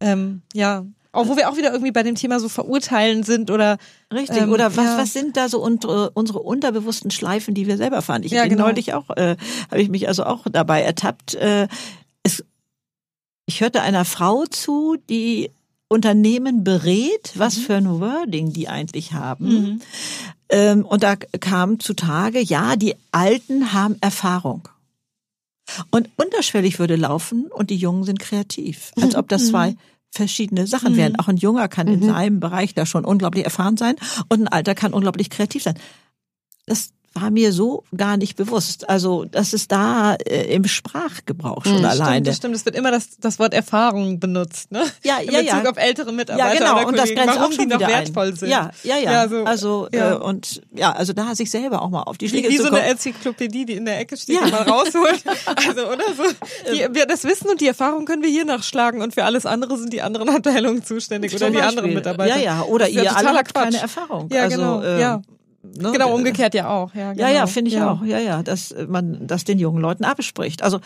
ähm, ja. Auch wo wir auch wieder irgendwie bei dem Thema so verurteilen sind oder Richtig, Ähm, oder was, ja. was sind da so unsere, unsere unterbewussten Schleifen, die wir selber fahren? Ich Ja, bin genau. neulich auch, äh, habe ich mich also auch dabei ertappt. Äh, es, ich hörte einer Frau zu, die Unternehmen berät, Mhm. was für ein Wording die eigentlich haben. Ähm, und da kam zutage, ja, die Alten haben Erfahrung. Und unterschwellig würde laufen und die Jungen sind kreativ. Als ob Mhm. das zwei verschiedene Sachen wären. Auch ein Junger kann in seinem Bereich da schon unglaublich erfahren sein und ein Alter kann unglaublich kreativ sein. Das war mir so gar nicht bewusst. Also, das ist da äh, im Sprachgebrauch schon Stimmt, alleine. das stimmt. Es wird immer das, das Wort Erfahrung benutzt, ne? Ja, In ja, Bezug ja. auf ältere Mitarbeiter Ja, genau. oder Und das grenzt warum auch schon die noch wertvoll ein. sind. Ja, ja, ja. Ja, so, also ja. Äh, und ja, also da sich selber auch mal auf die Wie, Schläge wie zu so kommen. eine Enzyklopädie, die in der Ecke steht, Ja. die man rausholt. Also, oder so. Die, wir, das Wissen und die Erfahrung können wir hier nachschlagen und für alles andere sind die anderen Abteilungen zuständig oder Zum die Beispiel. anderen Mitarbeiter. Ja, ja. Oder ihr alle habt keine Quatsch. Erfahrung. Ja, also, genau. äh, ja. Ne, Genau, äh, umgekehrt ja auch. Ja, genau. Ja, ja, finde ich ja. auch. Ja, ja, dass man das den jungen Leuten abspricht. Also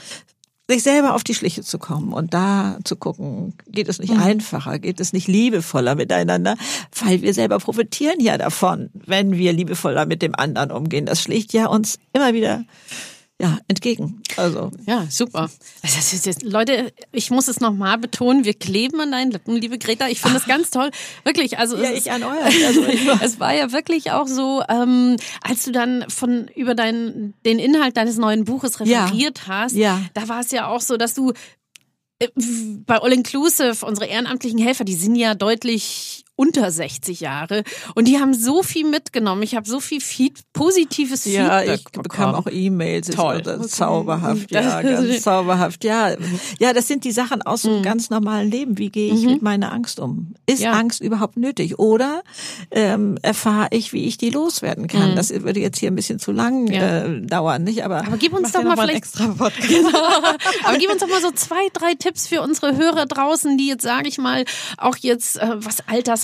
sich selber auf die Schliche zu kommen und da zu gucken, geht es Mhm. nicht einfacher, geht es nicht liebevoller miteinander, weil wir selber profitieren ja davon, wenn wir liebevoller mit dem anderen umgehen. Das schlägt ja uns immer wieder ja entgegen. Also Ja, super. Also das ist jetzt, Leute, ich muss es nochmal betonen, wir kleben an deinen Lippen, liebe Greta. Ich finde es ganz toll. Wirklich, also Ja, es, ich ist- an euren. Also es war ja wirklich auch so, ähm, als du dann von über deinen den Inhalt deines neuen Buches Ja. referiert hast, Ja. da war es ja auch so, dass du äh, bei All Inclusive, unsere ehrenamtlichen Helfer, die sind ja deutlich unter 60 Jahre und die haben so viel mitgenommen. Ich habe so viel Feed, positives Ja, Feedback ich bekommen. bekam auch E-Mails. Toll. Zauberhaft, ja, ganz zauberhaft. Ja, ja, das sind die Sachen aus dem ganz normalen Leben. Wie gehe ich mit meiner Angst um? Ist Ja. Angst überhaupt nötig? Oder ähm, erfahre ich, wie ich die loswerden kann? Das würde jetzt hier ein bisschen zu lang Ja. äh, dauern, nicht? Aber, Aber gib uns doch mal vielleicht extra Podcast. Genau. Aber gib uns doch mal so zwei, drei Tipps für unsere Hörer draußen, die jetzt, sage ich mal, auch jetzt, äh, was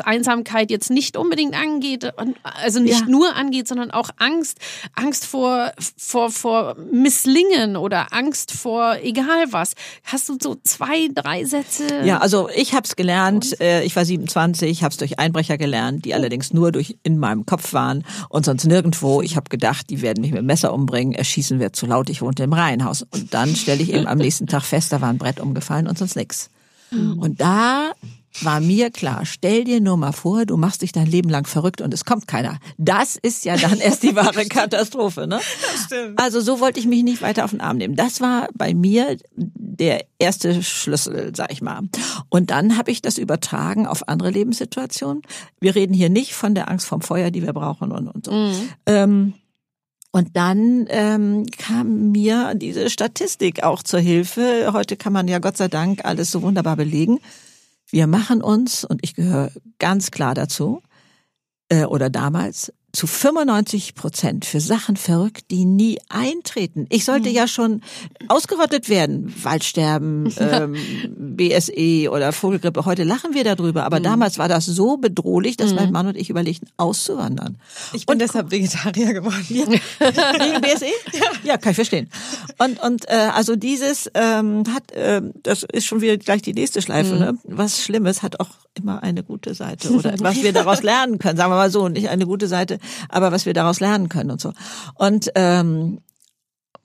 Alterseinsamkeit jetzt nicht unbedingt angeht, also nicht Ja. nur angeht, sondern auch Angst, Angst vor, vor, vor Misslingen oder Angst vor egal was. Hast du so zwei, drei Sätze? Ja, also ich habe es gelernt, äh, ich war 27, habe es durch Einbrecher gelernt, die allerdings nur durch in meinem Kopf waren und sonst nirgendwo. Ich habe gedacht, die werden mich mit dem Messer umbringen, erschießen wird zu laut, ich wohnte im Reihenhaus. Und dann stelle ich eben am nächsten Tag fest, da war ein Brett umgefallen und sonst nix. Und da war mir klar, stell dir nur mal vor, du machst dich dein Leben lang verrückt und es kommt keiner. Das ist ja dann erst die wahre Katastrophe, ne? stimmt. Also so wollte ich mich nicht weiter auf den Arm nehmen. Das war bei mir der erste Schlüssel, sag ich mal. Und dann habe ich das übertragen auf andere Lebenssituationen. Wir reden hier nicht von der Angst vom Feuer, die wir brauchen und, und so. Ähm, und dann ähm, kam mir diese Statistik auch zur Hilfe. Heute kann man ja Gott sei Dank alles so wunderbar belegen. Wir machen uns, und ich gehöre ganz klar dazu, äh, oder damals, zu 95 Prozent für Sachen verrückt, die nie eintreten. Ich sollte ja schon ausgerottet werden. Waldsterben, ähm, BSE oder Vogelgrippe. Heute lachen wir darüber. Aber damals war das so bedrohlich, dass mein Mann und ich überlegten, auszuwandern. Ich bin deshalb Vegetarier geworden. Wegen BSE? Ja. kann ich verstehen. Und und äh, also dieses ähm, hat, ähm, das ist schon wieder gleich die nächste Schleife. Mhm. Ne? Was Schlimmes hat auch immer eine gute Seite oder was wir daraus lernen können. Sagen wir mal so, nicht eine gute Seite, aber was wir daraus lernen können und so. Und ähm,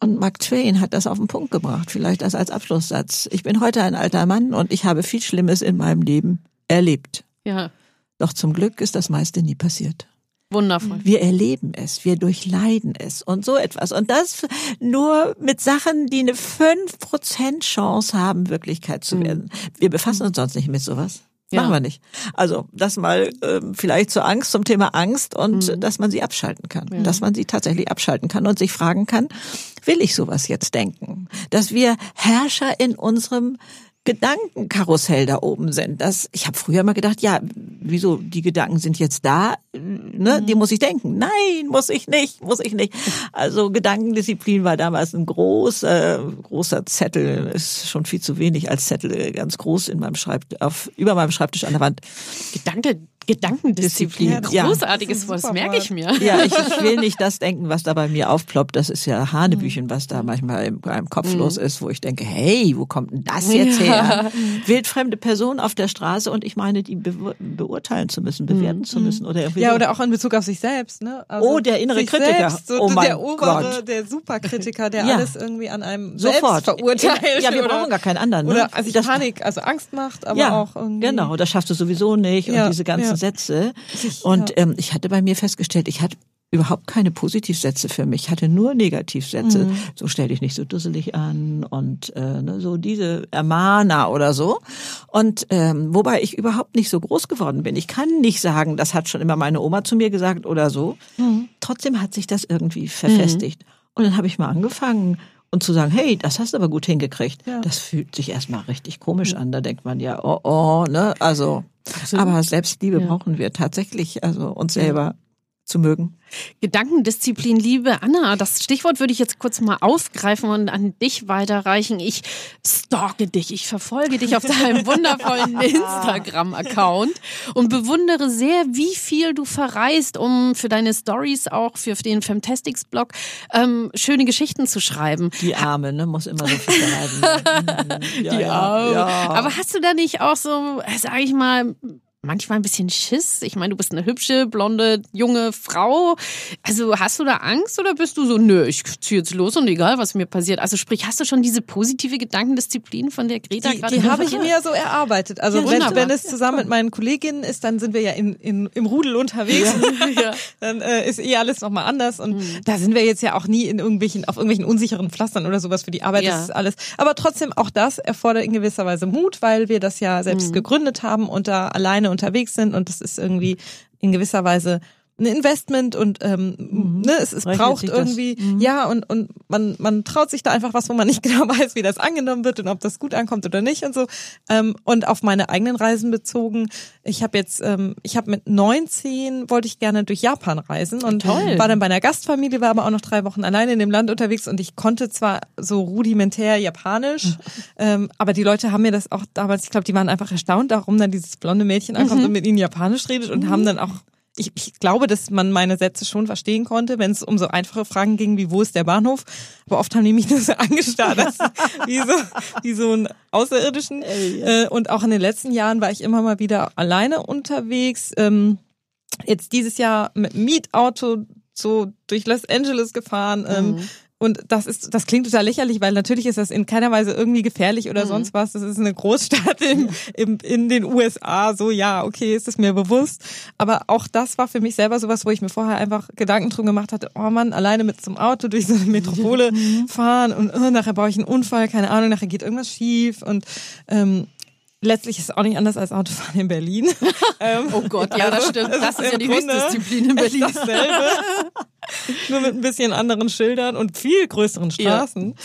und Mark Twain hat das auf den Punkt gebracht, vielleicht das als Abschlusssatz. Ich bin heute ein alter Mann und ich habe viel Schlimmes in meinem Leben erlebt. Ja, Doch zum Glück ist das meiste nie passiert. wundervoll. Wir erleben es, wir durchleiden es und so etwas. Und das nur mit Sachen, die eine 5% Chance haben, Wirklichkeit zu werden. Wir befassen uns sonst nicht mit sowas. Ja. Machen wir nicht. Also das mal ähm, vielleicht zur Angst, zum Thema Angst und dass man sie abschalten kann. Dass man sie tatsächlich abschalten kann und sich fragen kann, will ich sowas jetzt denken? Dass wir Herrscher in unserem Gedankenkarussell da oben sind. Das, ich habe früher mal gedacht, ja, wieso, die Gedanken sind jetzt da, ne, die muss ich denken. Nein, muss ich nicht, muss ich nicht. Also Gedankendisziplin war damals ein großer, großer Zettel, ist schon viel zu wenig als Zettel, ganz groß in meinem Schreibtisch, auf, über meinem Schreibtisch an der Wand. Gedanke, Gedankendisziplin, Ja, großartiges das ist ein Wort, das merke ich mir. Ja, ich, ich will nicht das denken, was da bei mir aufploppt. Das ist ja Hanebüchen, was da manchmal im, im Kopf los ist, wo ich denke, hey, wo kommt denn das jetzt her? Wildfremde Person auf der Straße und ich meine, die be beurteilen zu müssen, bewerten zu müssen oder irgendwie Ja, oder auch in Bezug auf sich selbst, ne? Also Oh, der innere Kritiker. Selbst, so Oh mein der obere, Gott. der Superkritiker, der Ja. alles irgendwie an einem Sofort. selbst verurteilt. Ja, wir oder, brauchen gar keinen anderen. Ne? Oder also Das- Panik, also Angst macht, aber ja, auch irgendwie. genau, das schaffst du sowieso nicht Ja, und diese ganzen ja. Sätze. Und ähm, ich hatte bei mir festgestellt, ich hatte überhaupt keine Positivsätze für mich, ich hatte nur Negativsätze. Mhm. So stell dich nicht so dusselig an und äh, ne, so diese Ermahner oder so. Und ähm, wobei ich überhaupt nicht so groß geworden bin. Ich kann nicht sagen, das hat schon immer meine Oma zu mir gesagt oder so. Mhm. Trotzdem hat sich das irgendwie verfestigt. Und dann habe ich mal angefangen und zu sagen, hey, das hast du aber gut hingekriegt. Ja. Das fühlt sich erstmal richtig komisch an. Da denkt man ja, oh, oh, ne, also. Aber Selbstliebe brauchen wir tatsächlich, also uns selber zu mögen. Gedankendisziplin, liebe Anna, das Stichwort würde ich jetzt kurz mal aufgreifen und an dich weiterreichen. Ich stalke dich, ich verfolge dich auf deinem wundervollen Instagram-Account und bewundere sehr, wie viel du verreist, um für deine Stories auch für den Femtastics-Blog ähm, schöne Geschichten zu schreiben. Die Arme, ne, muss immer so viel bleiben. ja, ja, ja. Aber hast du da nicht auch so, sag ich mal, manchmal ein bisschen Schiss? Ich meine, du bist eine hübsche, blonde, junge Frau. Also hast du da Angst oder bist du so, nö, ich zieh jetzt los und egal, was mir passiert? Also sprich, hast du schon diese positive Gedankendisziplin, von der Greta Die, gerade die habe ich mir ja so erarbeitet. Also Ja, wenn, wenn es zusammen mit meinen Kolleginnen ist, dann sind wir ja in, in, im Rudel unterwegs. Ja. Dann äh, ist eh alles nochmal anders. Und da sind wir jetzt ja auch nie in irgendwelchen, auf irgendwelchen unsicheren Pflastern oder sowas für die Arbeit. Ja. Das ist alles. Aber trotzdem, auch das erfordert in gewisser Weise Mut, weil wir das ja selbst gegründet haben und da alleine unterwegs sind und das ist irgendwie in gewisser Weise ein Investment und ähm, ne, es, es Rechnet braucht irgendwie ja und und man man traut sich da einfach was, wo man nicht genau weiß, wie das angenommen wird und ob das gut ankommt oder nicht und so. Ähm, und auf meine eigenen Reisen bezogen. Ich habe jetzt ähm, ich habe mit 19 wollte ich gerne durch Japan reisen und Toll. war dann bei einer Gastfamilie, war aber auch noch drei Wochen alleine in dem Land unterwegs und ich konnte zwar so rudimentär Japanisch, ähm, aber die Leute haben mir das auch damals, ich glaube, die waren einfach erstaunt, warum dann dieses blonde Mädchen ankommt und mit ihnen Japanisch redet und haben dann auch ich, ich glaube, dass man meine Sätze schon verstehen konnte, wenn es um so einfache Fragen ging, wie wo ist der Bahnhof. Aber oft haben die mich nur so angestarrt, als, wie, so, wie so ein Außerirdischen. Äh, und auch in den letzten Jahren war ich immer mal wieder alleine unterwegs. Ähm, jetzt dieses Jahr mit Mietauto so durch Los Angeles gefahren. Ähm, und das ist, das klingt total lächerlich, weil natürlich ist das in keiner Weise irgendwie gefährlich oder sonst was. Das ist eine Großstadt im, im, in den USA. So, ja, okay, ist es mir bewusst. Aber auch das war für mich selber sowas, wo ich mir vorher einfach Gedanken drum gemacht hatte, oh Mann, alleine mit einem Auto durch so eine Metropole fahren und äh, nachher baue ich einen Unfall, keine Ahnung, nachher geht irgendwas schief und ähm, letztlich ist es auch nicht anders als Autofahren in Berlin. ähm, Oh Gott, ja, das also, stimmt. Das ist ja die Grunde Höchstdisziplin in Berlin. Dasselbe. Nur mit ein bisschen anderen Schildern und viel größeren Straßen.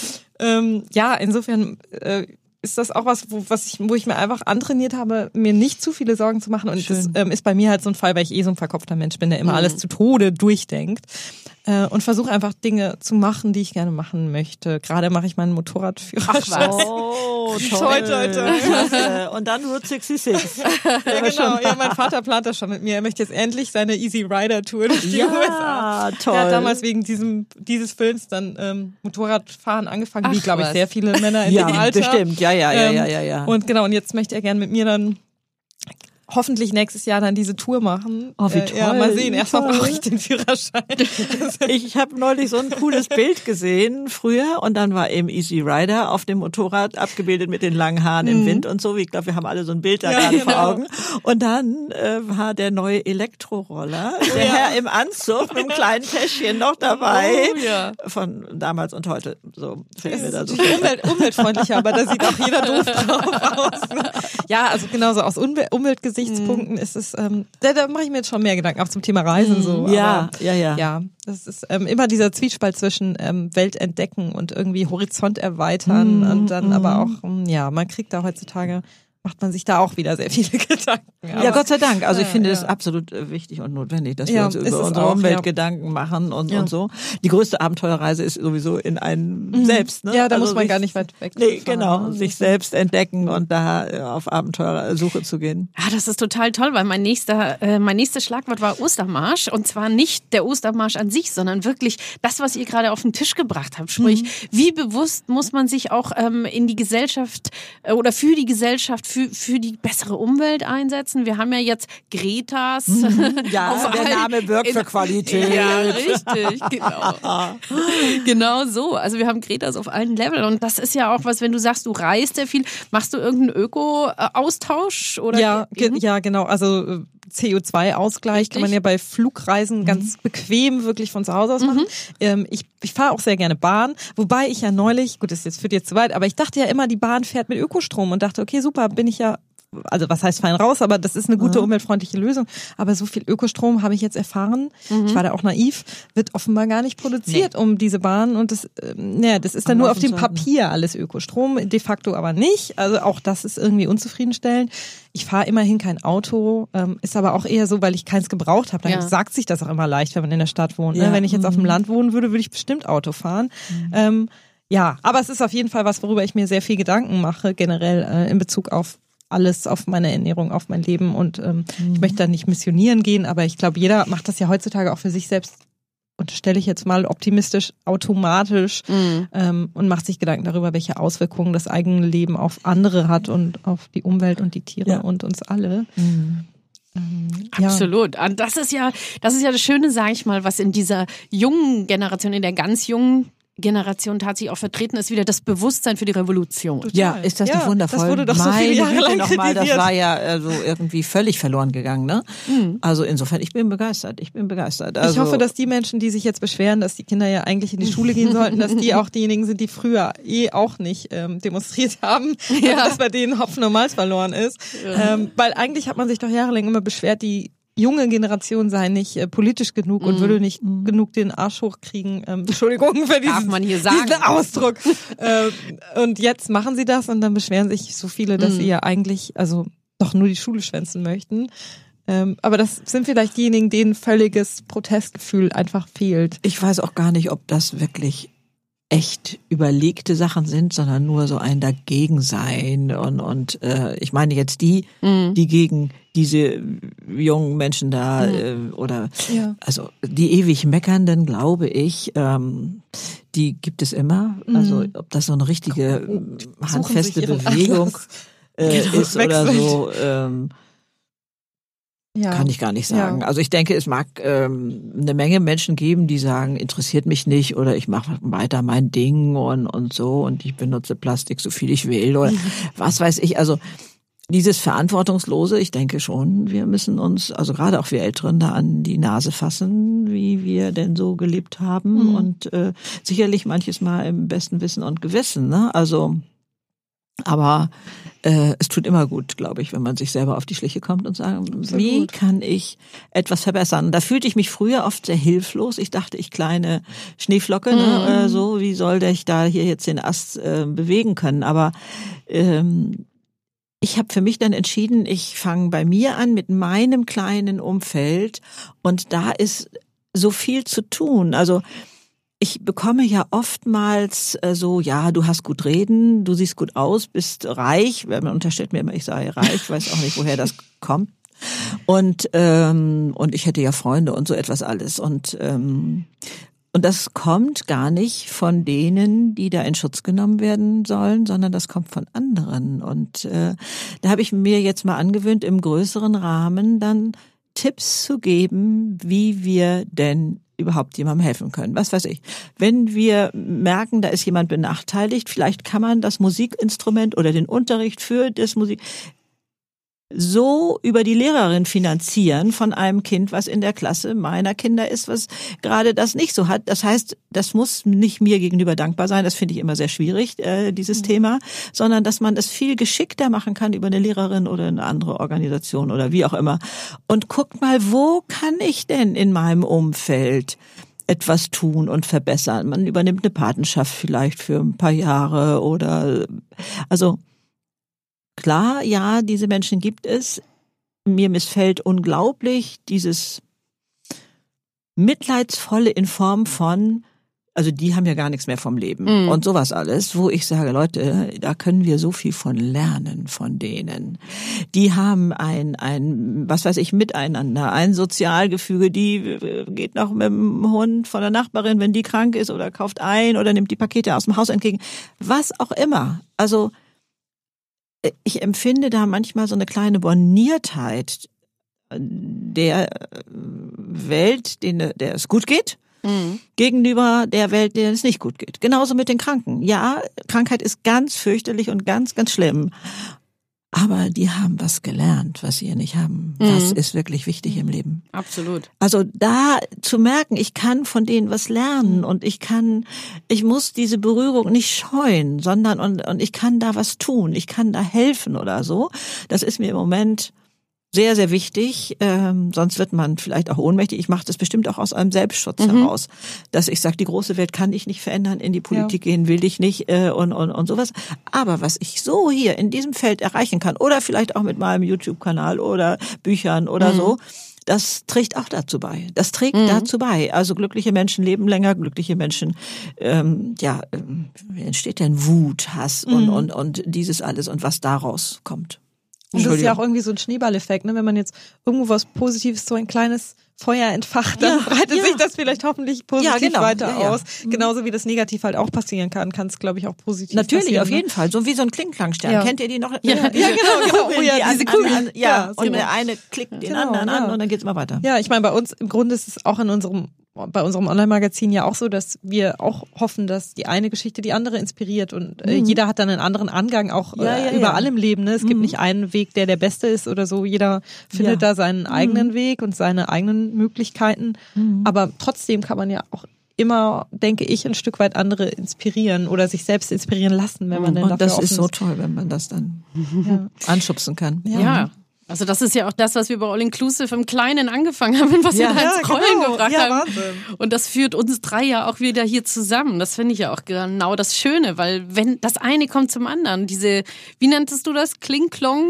Ja, ähm, ja insofern äh, ist das auch was, wo, was ich, wo ich mir einfach antrainiert habe, mir nicht zu viele Sorgen zu machen. Und das ähm, ist bei mir halt so ein Fall, weil ich eh so ein verkopfter Mensch bin, der immer alles zu Tode durchdenkt. Äh, und versuche einfach Dinge zu machen, die ich gerne machen möchte. Gerade mache ich meinen Motorradführerschein. Oh, Toi, toi, toi. Klasse. Und dann Route 66. Ja, genau. Ja, mein Vater plant das schon mit mir. Er möchte jetzt endlich seine Easy Rider Tour durch die Ja, USA. toll. Er hat damals wegen diesem dieses Films dann ähm, Motorradfahren angefangen, wie Ach, glaube ich was. sehr viele Männer in Ja, dem Alter. bestimmt. Ja, ja, ja, Ähm, ja, ja, ja. Und genau, und jetzt möchte er gern mit mir dann hoffentlich nächstes Jahr dann diese Tour machen. Oh, wie Äh, ja, toll, mal sehen. Erstmal toll. brauche ich den Führerschein. Ich habe neulich so ein cooles Bild gesehen früher und dann war eben Easy Rider auf dem Motorrad abgebildet mit den langen Haaren im Wind und so. Ich glaube, wir haben alle so ein Bild da Mhm. Ja, gerade vor genau. Augen. Und dann äh, war der neue Elektroroller, der Herr im Anzug mit einem kleinen Täschchen noch dabei. Oh, ja. Von damals und heute. So fällt mir da so umwelt, umweltfreundlicher, aber da sieht auch jeder doof drauf aus. Ja, also genauso aus Umwel Umweltgesichtspunkten ist es, ähm, da, da mache ich mir jetzt schon mehr Gedanken, auch zum Thema Reisen so. Ja, aber, ja, ja. Ja, das ist ähm, immer dieser Zwiespalt zwischen ähm, Welt entdecken und irgendwie Horizont erweitern und dann aber auch, ähm, ja, man kriegt da heutzutage, macht man sich da auch wieder sehr viele Gedanken. Ja, Gott sei Dank. Also ich Ja, finde ja. es absolut äh, wichtig und notwendig, dass Ja, wir uns über unsere auch, Umwelt ja. Gedanken machen und, Ja. und so. Die größte Abenteuerreise ist sowieso in einem selbst. Ne? Ja, da Also muss man sich- gar nicht weit weg. Nee, fahren. genau. Also Sich selbst entdecken und da äh, auf Abenteuersuche zu gehen. Ah, das ist total toll, weil mein nächster, äh, mein nächstes Schlagwort war Ostermarsch. Und zwar nicht der Ostermarsch an sich, sondern wirklich das, was ihr gerade auf den Tisch gebracht habt. Sprich, Mhm. wie bewusst muss man sich auch ähm, in die Gesellschaft äh, oder für die Gesellschaft, für, für die bessere Umwelt einsetzen? Wir haben ja jetzt Gretas. Ja, auf der Name wirkt für Qualität. Ja, richtig, genau. genau so. Also wir haben Gretas auf allen Leveln. Und das ist ja auch was, wenn du sagst, du reist sehr viel, machst du irgendeinen Öko-Austausch? oder Ja, ge ja, genau. Also äh, CO2-Ausgleich kann man ja bei Flugreisen ganz bequem wirklich von zu Hause aus machen. Ähm, ich ich fahre auch sehr gerne Bahn, wobei ich ja neulich, gut, das jetzt führt jetzt zu weit, aber ich dachte ja immer, die Bahn fährt mit Ökostrom und dachte, okay, super, bin ich ja also was heißt fein raus, aber das ist eine gute umweltfreundliche Lösung. Aber so viel Ökostrom habe ich jetzt erfahren, ich war da auch naiv, wird offenbar gar nicht produziert um diese Bahn und das, ähm, ja, das ist dann Am nur auf dem. Papier alles Ökostrom, de facto aber nicht. Also auch das ist irgendwie unzufriedenstellend. Ich fahre immerhin kein Auto, ähm, ist aber auch eher so, weil ich keins gebraucht habe. Dann Ja. sagt sich das auch immer leicht, wenn man in der Stadt wohnt. Ja. Ne? Wenn ich jetzt auf dem Land wohnen würde, würde ich bestimmt Auto fahren. Ähm, ja, aber es ist auf jeden Fall was, worüber ich mir sehr viel Gedanken mache, generell äh, in Bezug auf alles, auf meine Ernährung, auf mein Leben. Und ähm, ich möchte da nicht missionieren gehen, aber ich glaube, jeder macht das ja heutzutage auch für sich selbst unterstelle ich jetzt mal optimistisch, automatisch ähm, und macht sich Gedanken darüber, welche Auswirkungen das eigene Leben auf andere hat und auf die Umwelt und die Tiere Ja. und uns alle. Ähm, ja. Absolut. Und das ist ja, das ist ja das Schöne, sage ich mal, was in dieser jungen Generation, in der ganz jungen Generation tatsächlich auch vertreten ist, wieder das Bewusstsein für die Revolution. Ja, ist das Ja, nicht wundervoll? das wurde doch so viele Meine Jahre lang noch mal, das war ja also irgendwie völlig verloren gegangen, ne? Also insofern, ich bin begeistert. Ich bin begeistert. Also, ich hoffe, dass die Menschen, die sich jetzt beschweren, dass die Kinder ja eigentlich in die Schule gehen sollten, dass die auch diejenigen sind, die früher eh auch nicht ähm, demonstriert haben, Ja. also, dass bei denen Hopfen und Malz verloren ist. Ähm, weil eigentlich hat man sich doch jahrelang immer beschwert, die junge Generation sei nicht äh, politisch genug Mhm. und würde nicht genug den Arsch hochkriegen. Ähm, Entschuldigung für diesen, man hier sagen. diesen Ausdruck. ähm, und jetzt machen sie das und dann beschweren sich so viele, dass sie ja eigentlich also doch nur die Schule schwänzen möchten. Ähm, aber das sind vielleicht diejenigen, denen völliges Protestgefühl einfach fehlt. ich weiß auch gar nicht, ob das wirklich echt überlegte Sachen sind, sondern nur so ein Dagegensein und und äh, ich meine jetzt die, die gegen diese jungen Menschen da äh, oder Ja. also die ewig meckernden, glaube ich, ähm, die gibt es immer. Also ob das so eine richtige Mhm. Handfeste Bewegung äh, Genau, ist oder so. Ähm, Ja. Kann ich gar nicht sagen. Ja. Also ich denke, es mag ähm, eine Menge Menschen geben, die sagen, interessiert mich nicht oder ich mache weiter mein Ding und, und so und ich benutze Plastik so viel ich will oder was weiß ich. Also dieses Verantwortungslose, ich denke schon, wir müssen uns, also gerade auch wir Älteren, da an die Nase fassen, wie wir denn so gelebt haben und äh, sicherlich manches Mal im besten Wissen und Gewissen. Ne? Also aber äh, es tut immer gut, glaube ich, wenn man sich selber auf die Schliche kommt und sagt, wie gut. kann ich etwas verbessern? Da fühlte ich mich früher oft sehr hilflos. Ich dachte, ich kleine Schneeflocke, ne, oder so, wie soll ich da hier jetzt den Ast äh, bewegen können? Aber ähm, ich habe für mich dann entschieden, ich fange bei mir an mit meinem kleinen Umfeld und da ist so viel zu tun. Also ich bekomme ja oftmals äh, so, ja, du hast gut reden, du siehst gut aus, bist reich. Man unterstellt mir immer, ich sei reich, weiß auch nicht, woher das kommt. Und ähm, und ich hätte ja Freunde und so etwas alles. Und ähm, und das kommt gar nicht von denen, die da in Schutz genommen werden sollen, sondern das kommt von anderen. Und äh, da habe ich mir jetzt mal angewöhnt, im größeren Rahmen dann Tipps zu geben, wie wir denn überhaupt jemandem helfen können. Was weiß ich. Wenn wir merken, da ist jemand benachteiligt, vielleicht kann man das Musikinstrument oder den Unterricht für das Musik so über die Lehrerin finanzieren von einem Kind, was in der Klasse meiner Kinder ist, was gerade das nicht so hat. Das heißt, das muss nicht mir gegenüber dankbar sein, das finde ich immer sehr schwierig, äh, dieses Thema, sondern dass man es viel geschickter machen kann über eine Lehrerin oder eine andere Organisation oder wie auch immer. Und guckt mal, wo kann ich denn in meinem Umfeld etwas tun und verbessern? Man übernimmt eine Patenschaft vielleicht für ein paar Jahre oder also Klar, ja, diese Menschen gibt es. Mir missfällt unglaublich dieses Mitleidsvolle in Form von, also die haben ja gar nichts mehr vom Leben Mhm. und sowas alles, wo ich sage, Leute, da können wir so viel von lernen von denen. Die haben ein, ein, was weiß ich, Miteinander, ein Sozialgefüge, die äh, geht noch mit dem Hund von der Nachbarin, wenn die krank ist oder kauft ein oder nimmt die Pakete aus dem Haus entgegen. Was auch immer. Also, ich empfinde da manchmal so eine kleine Borniertheit der Welt, denen, der es gut geht, Mhm. gegenüber der Welt, der es nicht gut geht. Genauso mit den Kranken. Ja, Krankheit ist ganz fürchterlich und ganz, ganz schlimm. Aber die haben was gelernt, was wir nicht haben. Das ist wirklich wichtig im Leben. Absolut. Also da zu merken, ich kann von denen was lernen und ich kann, ich muss diese Berührung nicht scheuen, sondern und, und ich kann da was tun, ich kann da helfen oder so. Das ist mir im Moment sehr, sehr wichtig. Ähm, sonst wird man vielleicht auch ohnmächtig. Ich mache das bestimmt auch aus einem Selbstschutz heraus, dass ich sage, die große Welt kann ich nicht verändern, in die Politik gehen will ich nicht äh, und, und, und sowas. Aber was ich so hier in diesem Feld erreichen kann oder vielleicht auch mit meinem YouTube-Kanal oder Büchern oder so, das trägt auch dazu bei. Das trägt dazu bei. Also glückliche Menschen leben länger, glückliche Menschen, ähm, ja, ähm, wie entsteht denn Wut, Hass und, und, und dieses alles und was daraus kommt. Und das ist ja auch irgendwie so ein Schneeballeffekt, ne? wenn man jetzt irgendwo was Positives, so ein kleines Feuer entfacht, dann Ja, breitet ja. sich das vielleicht hoffentlich positiv Ja, genau. weiter aus. Genauso wie das negativ halt auch passieren kann, kann es, glaube ich, auch positiv Natürlich, auf jeden Fall. So wie so ein Klingklangstern. Kennt ihr die noch? Ja, genau, genau. Oh ja, die diese Kugeln. An, an, ja, und genau. der eine klickt den Genau, anderen an und dann geht's mal weiter. Ja, ich meine, bei uns im Grunde ist es auch in unserem bei unserem Online-Magazin ja auch so, dass wir auch hoffen, dass die eine Geschichte die andere inspiriert und äh, jeder hat dann einen anderen Angang auch Mhm. Ja, äh, ja, Mhm. überall ja. im Leben. Ne? Es gibt nicht einen Weg, der der beste ist oder so. Jeder findet. Mhm. da seinen eigenen Weg und seine eigenen Möglichkeiten. Aber trotzdem kann man ja auch immer, denke ich, ein Stück weit andere inspirieren oder sich selbst inspirieren lassen, wenn man denn Und dafür das ist so toll, wenn man das dann anschubsen kann. Ja. Also das ist ja auch das, was wir bei All Inclusive im Kleinen angefangen haben, was Ja. wir da Ja, ins Rollen genau. gebracht Ja, haben. Wahnsinn. Und das führt uns drei ja auch wieder hier zusammen. Das finde ich ja auch genau das Schöne, weil wenn das eine kommt zum anderen, diese, wie nanntest du das? Kling-Klong?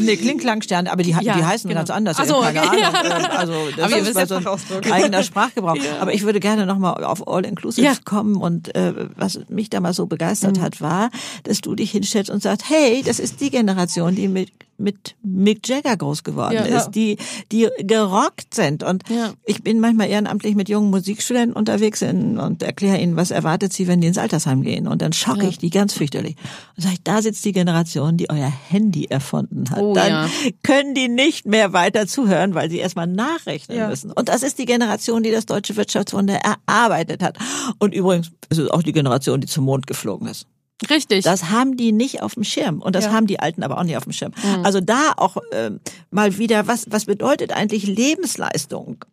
Nee, Kling-Klang-Sterne, aber die, die heißen genau. ganz anders. Ach so, keine okay. Ahnung. Ähm, Also das Aber ist ja so ein eigener Sprachgebrauch. Aber ich würde gerne nochmal auf All-Inclusive Ja. kommen und äh, was mich da mal so begeistert Mhm. hat, war, dass du dich hinstellst und sagst, hey, das ist die Generation, die mit mit Mick Jagger groß geworden Ja. ist, die die gerockt sind und Ja. ich bin manchmal ehrenamtlich mit jungen Musikstudenten unterwegs in, und erkläre ihnen, was erwartet sie, wenn die ins Altersheim gehen und dann schocke ich die ganz fürchterlich und sage ich, da sitzt die Generation, die euer Handy erfunden hat. Oh, dann ja. können die nicht mehr weiter zuhören, weil sie erstmal nachrechnen Ja. müssen. Und das ist die Generation, die das deutsche Wirtschaftswunder erarbeitet hat. Und übrigens ist es auch die Generation, die zum Mond geflogen ist. Richtig. Das haben die nicht auf dem Schirm und das Ja. haben die Alten aber auch nicht auf dem Schirm. Also da auch ähm, mal wieder, was was bedeutet eigentlich Lebensleistung?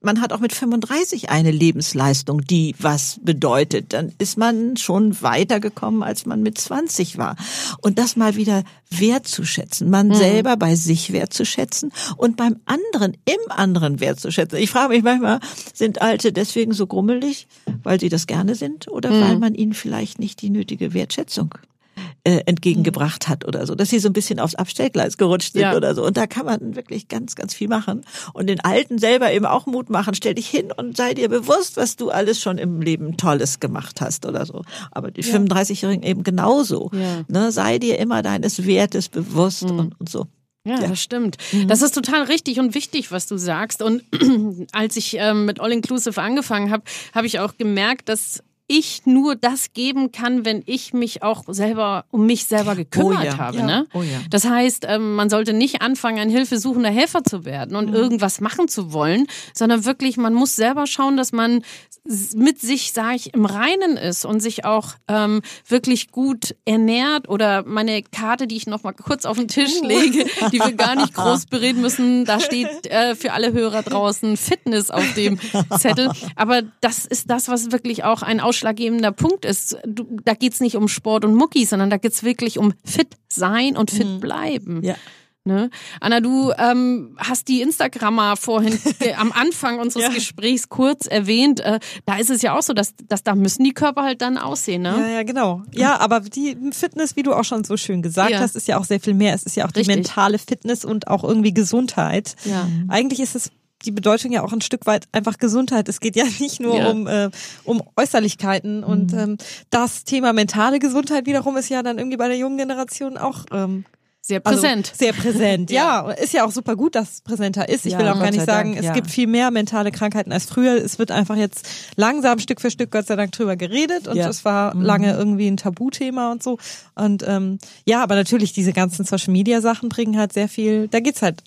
Man hat auch mit 35 eine Lebensleistung, die was bedeutet. Dann ist man schon weitergekommen, als man mit 20 war. Und das mal wieder wertzuschätzen, man selber bei sich wertzuschätzen und beim anderen im anderen wertzuschätzen. Ich frage mich manchmal, sind Alte deswegen so grummelig, weil sie das gerne sind oder weil man ihnen vielleicht nicht die nötige Wertschätzung äh, entgegengebracht hat oder so, dass sie so ein bisschen aufs Abstellgleis gerutscht sind Ja. oder so. Und da kann man wirklich ganz, ganz viel machen. Und den Alten selber eben auch Mut machen. Stell dich hin und sei dir bewusst, was du alles schon im Leben Tolles gemacht hast oder so. Aber die 35-Jährigen eben genauso. Ja. Ne, sei dir immer deines Wertes bewusst und, und so. Ja, Ja. das stimmt. Das ist total richtig und wichtig, was du sagst. Und als ich ähm, mit All Inclusive angefangen habe, habe ich auch gemerkt, dass ich nur das geben kann, wenn ich mich auch selber um mich selber gekümmert ja. habe. Ja. Ne? Oh ja. Das heißt, ähm, man sollte nicht anfangen, ein hilfesuchender Helfer zu werden und irgendwas machen zu wollen, sondern wirklich, man muss selber schauen, dass man mit sich, sage ich, im Reinen ist und sich auch ähm, wirklich gut ernährt oder meine Karte, die ich noch mal kurz auf den Tisch lege, die wir gar nicht groß bereden müssen, da steht äh, für alle Hörer draußen Fitness auf dem Zettel. Aber das ist das, was wirklich auch ein ausschlaggebender Punkt ist. Du, da geht's nicht um Sport und Mucki, sondern da geht's wirklich um fit sein und fit bleiben. Ja. Ne? Anna, du ähm, hast die Instagrammer vorhin äh, am Anfang unseres Ja. Gesprächs kurz erwähnt. Äh, da ist es ja auch so, dass, dass da müssen die Körper halt dann aussehen. Ne? Ja, ja, genau. Ja, aber die Fitness, wie du auch schon so schön gesagt Ja. hast, ist ja auch sehr viel mehr. Es ist ja auch die Richtig. mentale Fitness und auch irgendwie Gesundheit. Ja. Eigentlich ist es die Bedeutung ja auch ein Stück weit einfach Gesundheit. Es geht ja nicht nur Ja. um um, äh, um Äußerlichkeiten und ähm, das Thema mentale Gesundheit wiederum ist ja dann irgendwie bei der jungen Generation auch ähm, Sehr also präsent. sehr präsent, ja. Ist ja auch super gut, dass es präsenter ist. Ich Ja, will auch Gott gar nicht sagen, Dank, es ja. gibt viel mehr mentale Krankheiten als früher. Es wird einfach jetzt langsam Stück für Stück Gott sei Dank drüber geredet und Ja. es war lange irgendwie ein Tabuthema und so. Und ähm, ja, aber natürlich diese ganzen Social Media Sachen bringen halt sehr viel, da geht's halt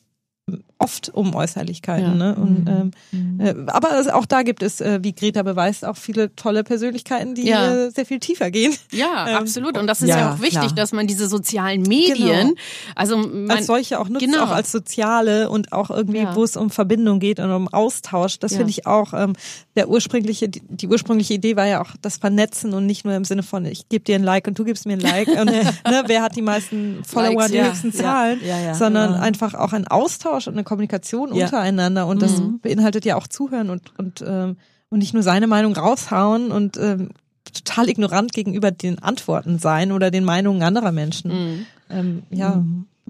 oft um Äußerlichkeiten. Ja. Ne? Und, ähm, äh, aber auch da gibt es, äh, wie Greta beweist, auch viele tolle Persönlichkeiten, die Ja. äh, sehr viel tiefer gehen. Ja, Ähm, absolut. Und das ist ja, ja, auch wichtig, klar. dass man diese sozialen Medien, Genau. also mein, als solche auch nutzt, genau. auch als soziale und auch irgendwie, Ja. wo es um Verbindung geht und um Austausch. Das Ja. finde ich auch, ähm, der ursprüngliche, die, die ursprüngliche Idee war ja auch das Vernetzen und nicht nur im Sinne von, ich gebe dir ein Like und du gibst mir ein Like und ne, wer hat die meisten Follower, Likes, die ja. höchsten Ja, Zahlen, ja, ja, sondern ja. einfach auch ein Austausch und eine Kommunikation Ja. untereinander und das beinhaltet ja auch Zuhören und, und, ähm, und nicht nur seine Meinung raushauen und ähm, total ignorant gegenüber den Antworten sein oder den Meinungen anderer Menschen. Ähm, ja.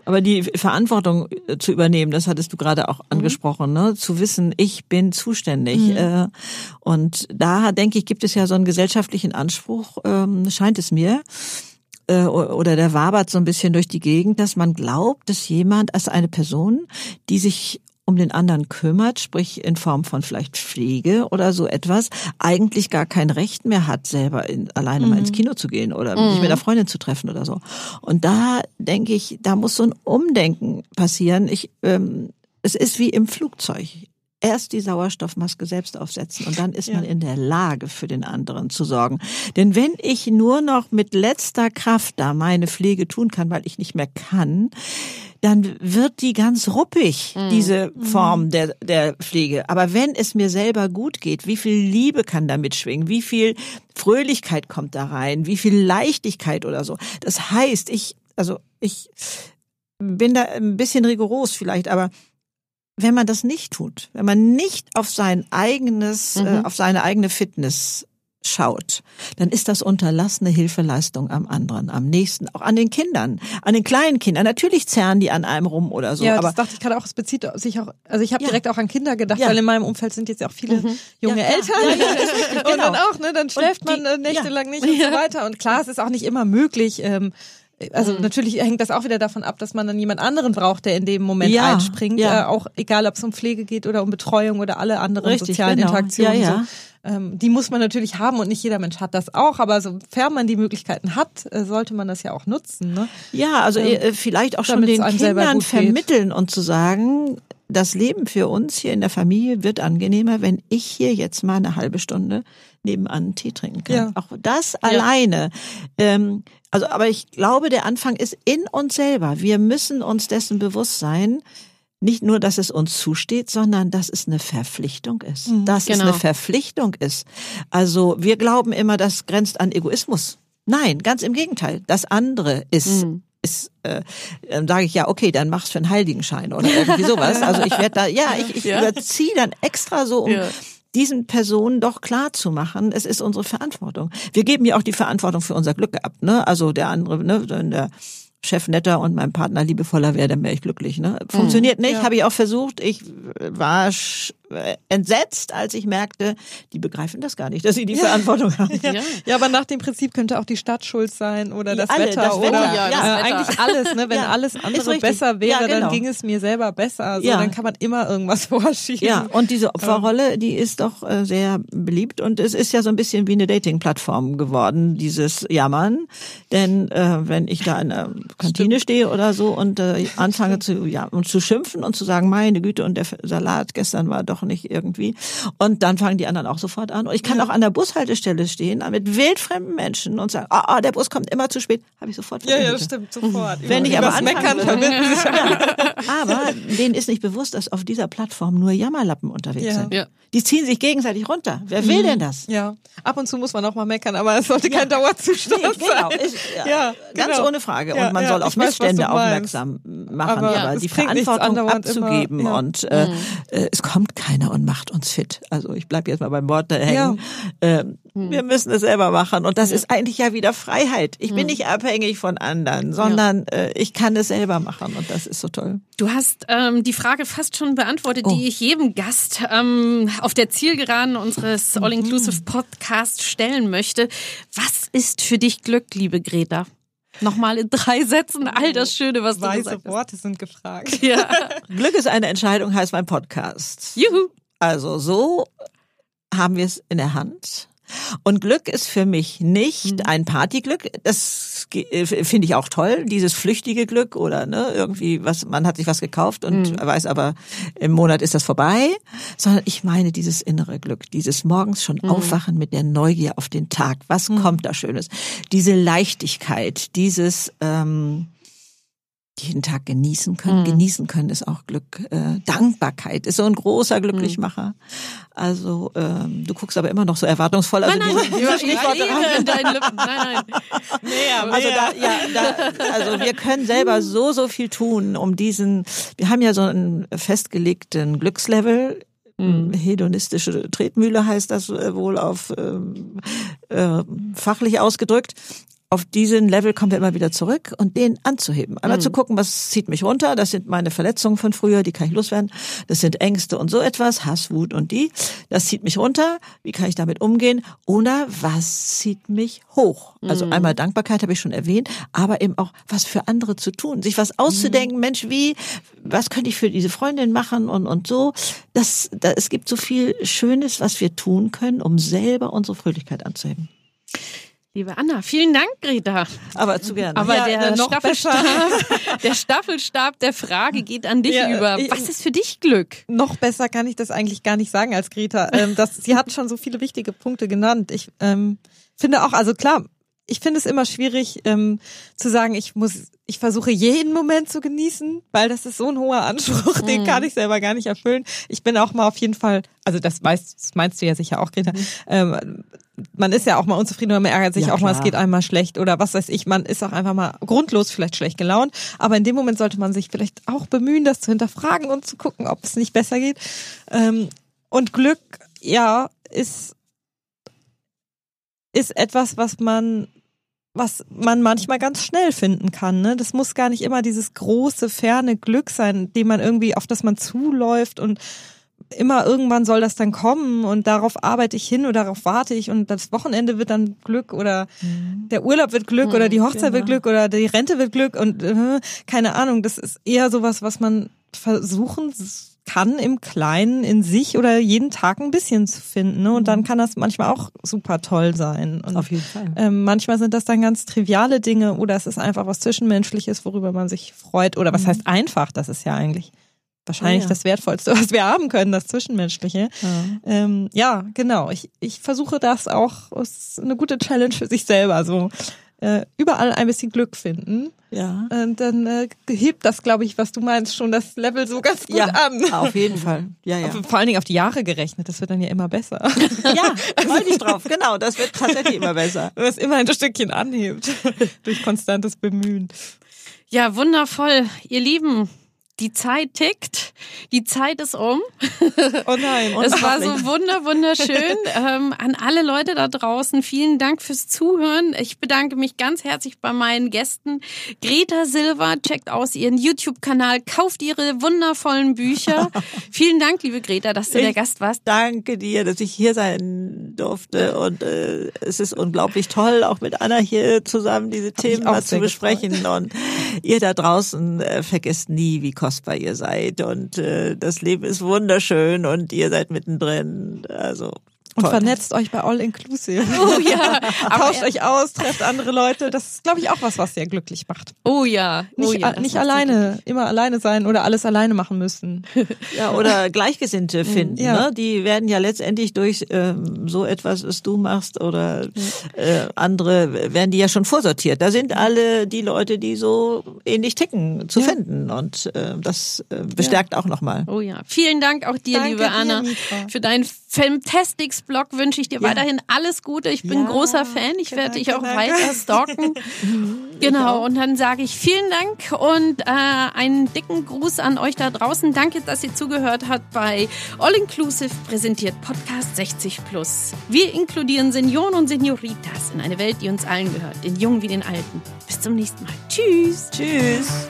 Aber die Verantwortung äh, zu übernehmen, das hattest du gerade auch angesprochen, ne? zu wissen, ich bin zuständig. Äh, und da, denke ich, gibt es ja so einen gesellschaftlichen Anspruch, ähm, scheint es mir, äh, oder der wabert so ein bisschen durch die Gegend, dass man glaubt, dass jemand als eine Person, die sich um den anderen kümmert, sprich in Form von vielleicht Pflege oder so etwas, eigentlich gar kein Recht mehr hat, selber in, alleine mal ins Kino zu gehen oder sich mit einer Freundin zu treffen oder so. Und da denke ich, da muss so ein Umdenken passieren. Ich, ähm, es ist wie im Flugzeug. Erst die Sauerstoffmaske selbst aufsetzen und dann ist man in der Lage, für den anderen zu sorgen. Denn wenn ich nur noch mit letzter Kraft da meine Pflege tun kann, weil ich nicht mehr kann, dann wird die ganz ruppig, diese Form der, der Pflege. Aber wenn es mir selber gut geht, wie viel Liebe kann da mitschwingen? Wie viel Fröhlichkeit kommt da rein? Wie viel Leichtigkeit oder so? Das heißt, ich, also ich bin da ein bisschen rigoros vielleicht, aber wenn man das nicht tut, wenn man nicht auf sein eigenes, äh, auf seine eigene Fitness schaut, dann ist das unterlassene Hilfeleistung am anderen, am nächsten, auch an den Kindern, an den kleinen Kindern. Natürlich zerren die an einem rum oder so, ja, aber das dachte ich gerade auch, es bezieht sich auch, also ich habe Ja. direkt auch an Kinder gedacht, Ja. weil in meinem Umfeld sind jetzt ja auch viele junge Ja. Eltern. Richtig, Und dann genau. auch, ne, dann schläft die- man äh, nächtelang nicht und so weiter. Und klar, es ist auch nicht immer möglich, ähm, also Mhm. natürlich hängt das auch wieder davon ab, dass man dann jemand anderen braucht, der in dem Moment Ja, einspringt. ja. Äh, auch egal, ob es um Pflege geht oder um Betreuung oder alle anderen Richtig, sozialen genau. Interaktionen. Ja, ja. So. Ähm, die muss man natürlich haben und nicht jeder Mensch hat das auch. Aber sofern man die Möglichkeiten hat, äh, sollte man das ja auch nutzen. Ne? Ja, also äh, vielleicht auch schon den Kindern vermitteln und zu sagen, das Leben für uns hier in der Familie wird angenehmer, wenn ich hier jetzt mal eine halbe Stunde nebenan Tee trinken kann. Ja. Auch das alleine. Ähm, also, aber ich glaube, der Anfang ist in uns selber. Wir müssen uns dessen bewusst sein, nicht nur, dass es uns zusteht, sondern dass es eine Verpflichtung ist. dass es genau. eine Verpflichtung ist. Also wir glauben immer, das grenzt an Egoismus. Nein, ganz im Gegenteil. Das andere ist ist, äh, dann sage ich ja, okay, dann mach's für einen Heiligenschein oder irgendwie sowas. Also ich werde da, ja, ich, ich Ja. überziehe dann extra so, um Ja. diesen Personen doch klar zu machen, es ist unsere Verantwortung. Wir geben ja auch die Verantwortung für unser Glück ab, ne? Also der andere, ne, wenn der Chef netter und mein Partner liebevoller wäre, dann wäre ich glücklich. Ne? Funktioniert nicht, habe ich auch versucht. Ich war entsetzt, als ich merkte, die begreifen das gar nicht, dass sie die Verantwortung haben. Ja. Ja. aber nach dem Prinzip könnte auch die Stadt schuld sein oder das alle, Wetter das oder Wetter, ja, das äh, Wetter. eigentlich alles, ne? Wenn Ja, alles andere besser wäre, Ja, genau. dann ging es mir selber besser. So, Ja. dann kann man immer irgendwas vorschieben. Ja, und diese Opferrolle, die ist doch äh, sehr beliebt und es ist ja so ein bisschen wie eine Dating-Plattform geworden, dieses Jammern. Denn äh, wenn ich da in der Kantine stehe oder so und äh, anfange zu ja und zu schimpfen und zu sagen, meine Güte, und der Salat gestern war doch nicht irgendwie. Und dann fangen die anderen auch sofort an. Und ich kann auch an der Bushaltestelle stehen mit wildfremden Menschen und sagen, ah, ah der Bus kommt immer zu spät, habe ich sofort ja, ja, stimmt, sofort. Wenn ich aber anfangen Meckern würde- verbinden sich Aber denen ist nicht bewusst, dass auf dieser Plattform nur Jammerlappen unterwegs Ja. sind. Ja. Die ziehen sich gegenseitig runter. Wer will denn das? Ja, ab und zu muss man auch mal meckern, aber es sollte kein Dauerzustand Nee, genau, sein. ist, ja, Ja, ganz genau. ohne Frage. Ja, Und man ja, soll auf weiß, Missstände aufmerksam machen, Aber aber, die Verantwortung abzugeben. immer- ja. Und äh, äh, es kommt keiner und macht uns fit. Also ich bleibe jetzt mal beim Wort da hängen. Ähm, Wir müssen es selber machen. Und das ist eigentlich ja wieder Freiheit. Ich bin nicht abhängig von anderen, sondern äh, ich kann es selber machen. Und das ist so toll. Du hast ähm, die Frage fast schon beantwortet, Oh. die ich jedem Gast ähm, auf der Zielgeraden unseres Mhm. All-Inclusive Podcasts stellen möchte. Was ist für dich Glück, liebe Greta? Nochmal in drei Sätzen all das Schöne, was du Weise gesagt hast. Worte sind gefragt. Ja. Glück ist eine Entscheidung, heißt mein Podcast. Juhu. Also so haben wir es in der Hand. Und Glück ist für mich nicht ein Partyglück. Das äh, finde ich auch toll, dieses flüchtige Glück oder ne, irgendwie was, man hat sich was gekauft und weiß aber, im Monat ist das vorbei. Sondern ich meine dieses innere Glück, dieses morgens schon aufwachen mit der Neugier auf den Tag. Was kommt da Schönes? Diese Leichtigkeit, dieses, ähm, jeden Tag genießen können. Genießen können ist auch Glück. Äh, Dankbarkeit ist so ein großer Glücklichmacher. Also ähm, du guckst aber immer noch so erwartungsvoll. Also Nein, nein, ich in deinen Lippen. Nein, nein. also da, ja, da, also wir können selber so so viel tun, um diesen. Wir haben ja so einen festgelegten Glückslevel. Hedonistische Tretmühle heißt das äh, wohl auf ähm, äh, fachlich ausgedrückt. Auf diesen Level kommen wir immer wieder zurück und den anzuheben. Einmal zu gucken, was zieht mich runter. Das sind meine Verletzungen von früher, die kann ich loswerden. Das sind Ängste und so etwas, Hass, Wut und die. Das zieht mich runter. Wie kann ich damit umgehen? Oder was zieht mich hoch? Also einmal Dankbarkeit habe ich schon erwähnt, aber eben auch was für andere zu tun, sich was auszudenken. Mensch, wie, was könnte ich für diese Freundin machen und und so. Das, da, es gibt so viel Schönes, was wir tun können, um selber unsere Fröhlichkeit anzuheben. Liebe Anna, vielen Dank, Greta. Aber zu gerne. Aber Ja, der, Staffelstab, der Staffelstab der Frage geht an dich Ja, über. Was ist für dich Glück? Noch besser kann ich das eigentlich gar nicht sagen als Greta. Ähm, das, sie hat schon so viele wichtige Punkte genannt. Ich ähm, finde auch, also klar, ich finde es immer schwierig ähm, zu sagen, ich muss, ich versuche jeden Moment zu genießen, weil das ist so ein hoher Anspruch, Mhm. den kann ich selber gar nicht erfüllen. Ich bin auch mal auf jeden Fall, also das weißt, das meinst du ja sicher auch, Greta. Mhm. Ähm, man ist ja auch mal unzufrieden oder man ärgert sich Ja, auch mal, es klar. geht einmal schlecht oder was weiß ich, man ist auch einfach mal grundlos vielleicht schlecht gelaunt. Aber in dem Moment sollte man sich vielleicht auch bemühen, das zu hinterfragen und zu gucken, ob es nicht besser geht. Ähm, und Glück, ja, ist, ist etwas, was man, was man manchmal ganz schnell finden kann. Ne? Das muss gar nicht immer dieses große, ferne Glück sein, dem man irgendwie, auf das man zuläuft und immer irgendwann soll das dann kommen und darauf arbeite ich hin oder darauf warte ich und das Wochenende wird dann Glück oder der Urlaub wird Glück oder die Hochzeit wird Glück oder die Rente wird Glück und äh, keine Ahnung, das ist eher sowas, was man versuchen kann im Kleinen in sich oder jeden Tag ein bisschen zu finden. Ne? Und dann kann das manchmal auch super toll sein. Und Auf jeden Fall. ähm, manchmal sind das dann ganz triviale Dinge oder es ist einfach was Zwischenmenschliches, worüber man sich freut. Oder was heißt einfach? Das ist ja eigentlich wahrscheinlich Ja. das Wertvollste, was wir haben können, das Zwischenmenschliche. Ähm, ja, genau. Ich, ich versuche das auch, es ist eine gute Challenge für sich selber, so äh, überall ein bisschen Glück finden. Ja. Und dann äh, hebt das, glaube ich, was du meinst, schon das Level so ganz gut ja, an. auf jeden Fall. Ja, ja. Vor allen Dingen auf die Jahre gerechnet, das wird dann ja immer besser. Ja, freu dich drauf. Genau, das wird tatsächlich immer besser. Es immer ein Stückchen anhebt durch konstantes Bemühen. Ja, wundervoll. Ihr Lieben, die Zeit tickt. Die Zeit ist um. Oh nein. Es war so wunder, wunderschön. ähm, an alle Leute da draußen, vielen Dank fürs Zuhören. Ich bedanke mich ganz herzlich bei meinen Gästen. Greta Silva, checkt aus ihren YouTube-Kanal, kauft ihre wundervollen Bücher. vielen Dank, liebe Greta, dass du der Ich Gast warst. Danke dir, dass ich hier sein durfte und äh, es ist unglaublich toll, auch mit Anna hier zusammen diese Themen auch mal zu besprechen und ihr da draußen äh, vergesst nie, wie kostbar ihr seid und äh, das Leben ist wunderschön und ihr seid mittendrin, also Und toll. vernetzt euch bei All Inclusive. Oh ja, Tauscht euch aus, trefft andere Leute. Das ist, glaube ich, auch was, was sehr glücklich macht. oh ja, oh Nicht, ja, nicht alleine, immer alleine sein oder alles alleine machen müssen. Ja, oder Gleichgesinnte finden. Ja. Ne? Die werden ja letztendlich durch ähm, so etwas, was du machst oder äh, andere, werden die ja schon vorsortiert. Da sind alle die Leute, die so ähnlich ticken, zu Ja. finden. Und äh, das äh, bestärkt auch nochmal. Oh ja, vielen Dank auch dir, Danke liebe dir, Anna. Mitra. Für deinen Fantastics-Blog wünsche ich dir Ja. weiterhin alles Gute. Ich bin Ja, ein großer Fan. Ich werde dich auch danke. weiter stalken. genau, und dann sage ich vielen Dank und äh, einen dicken Gruß an euch da draußen. Danke, dass ihr zugehört habt bei All Inclusive präsentiert Podcast 60 Plus. Wir inkludieren Senioren und Senioritas in eine Welt, die uns allen gehört, den Jungen wie den Alten. Bis zum nächsten Mal. Tschüss. Tschüss.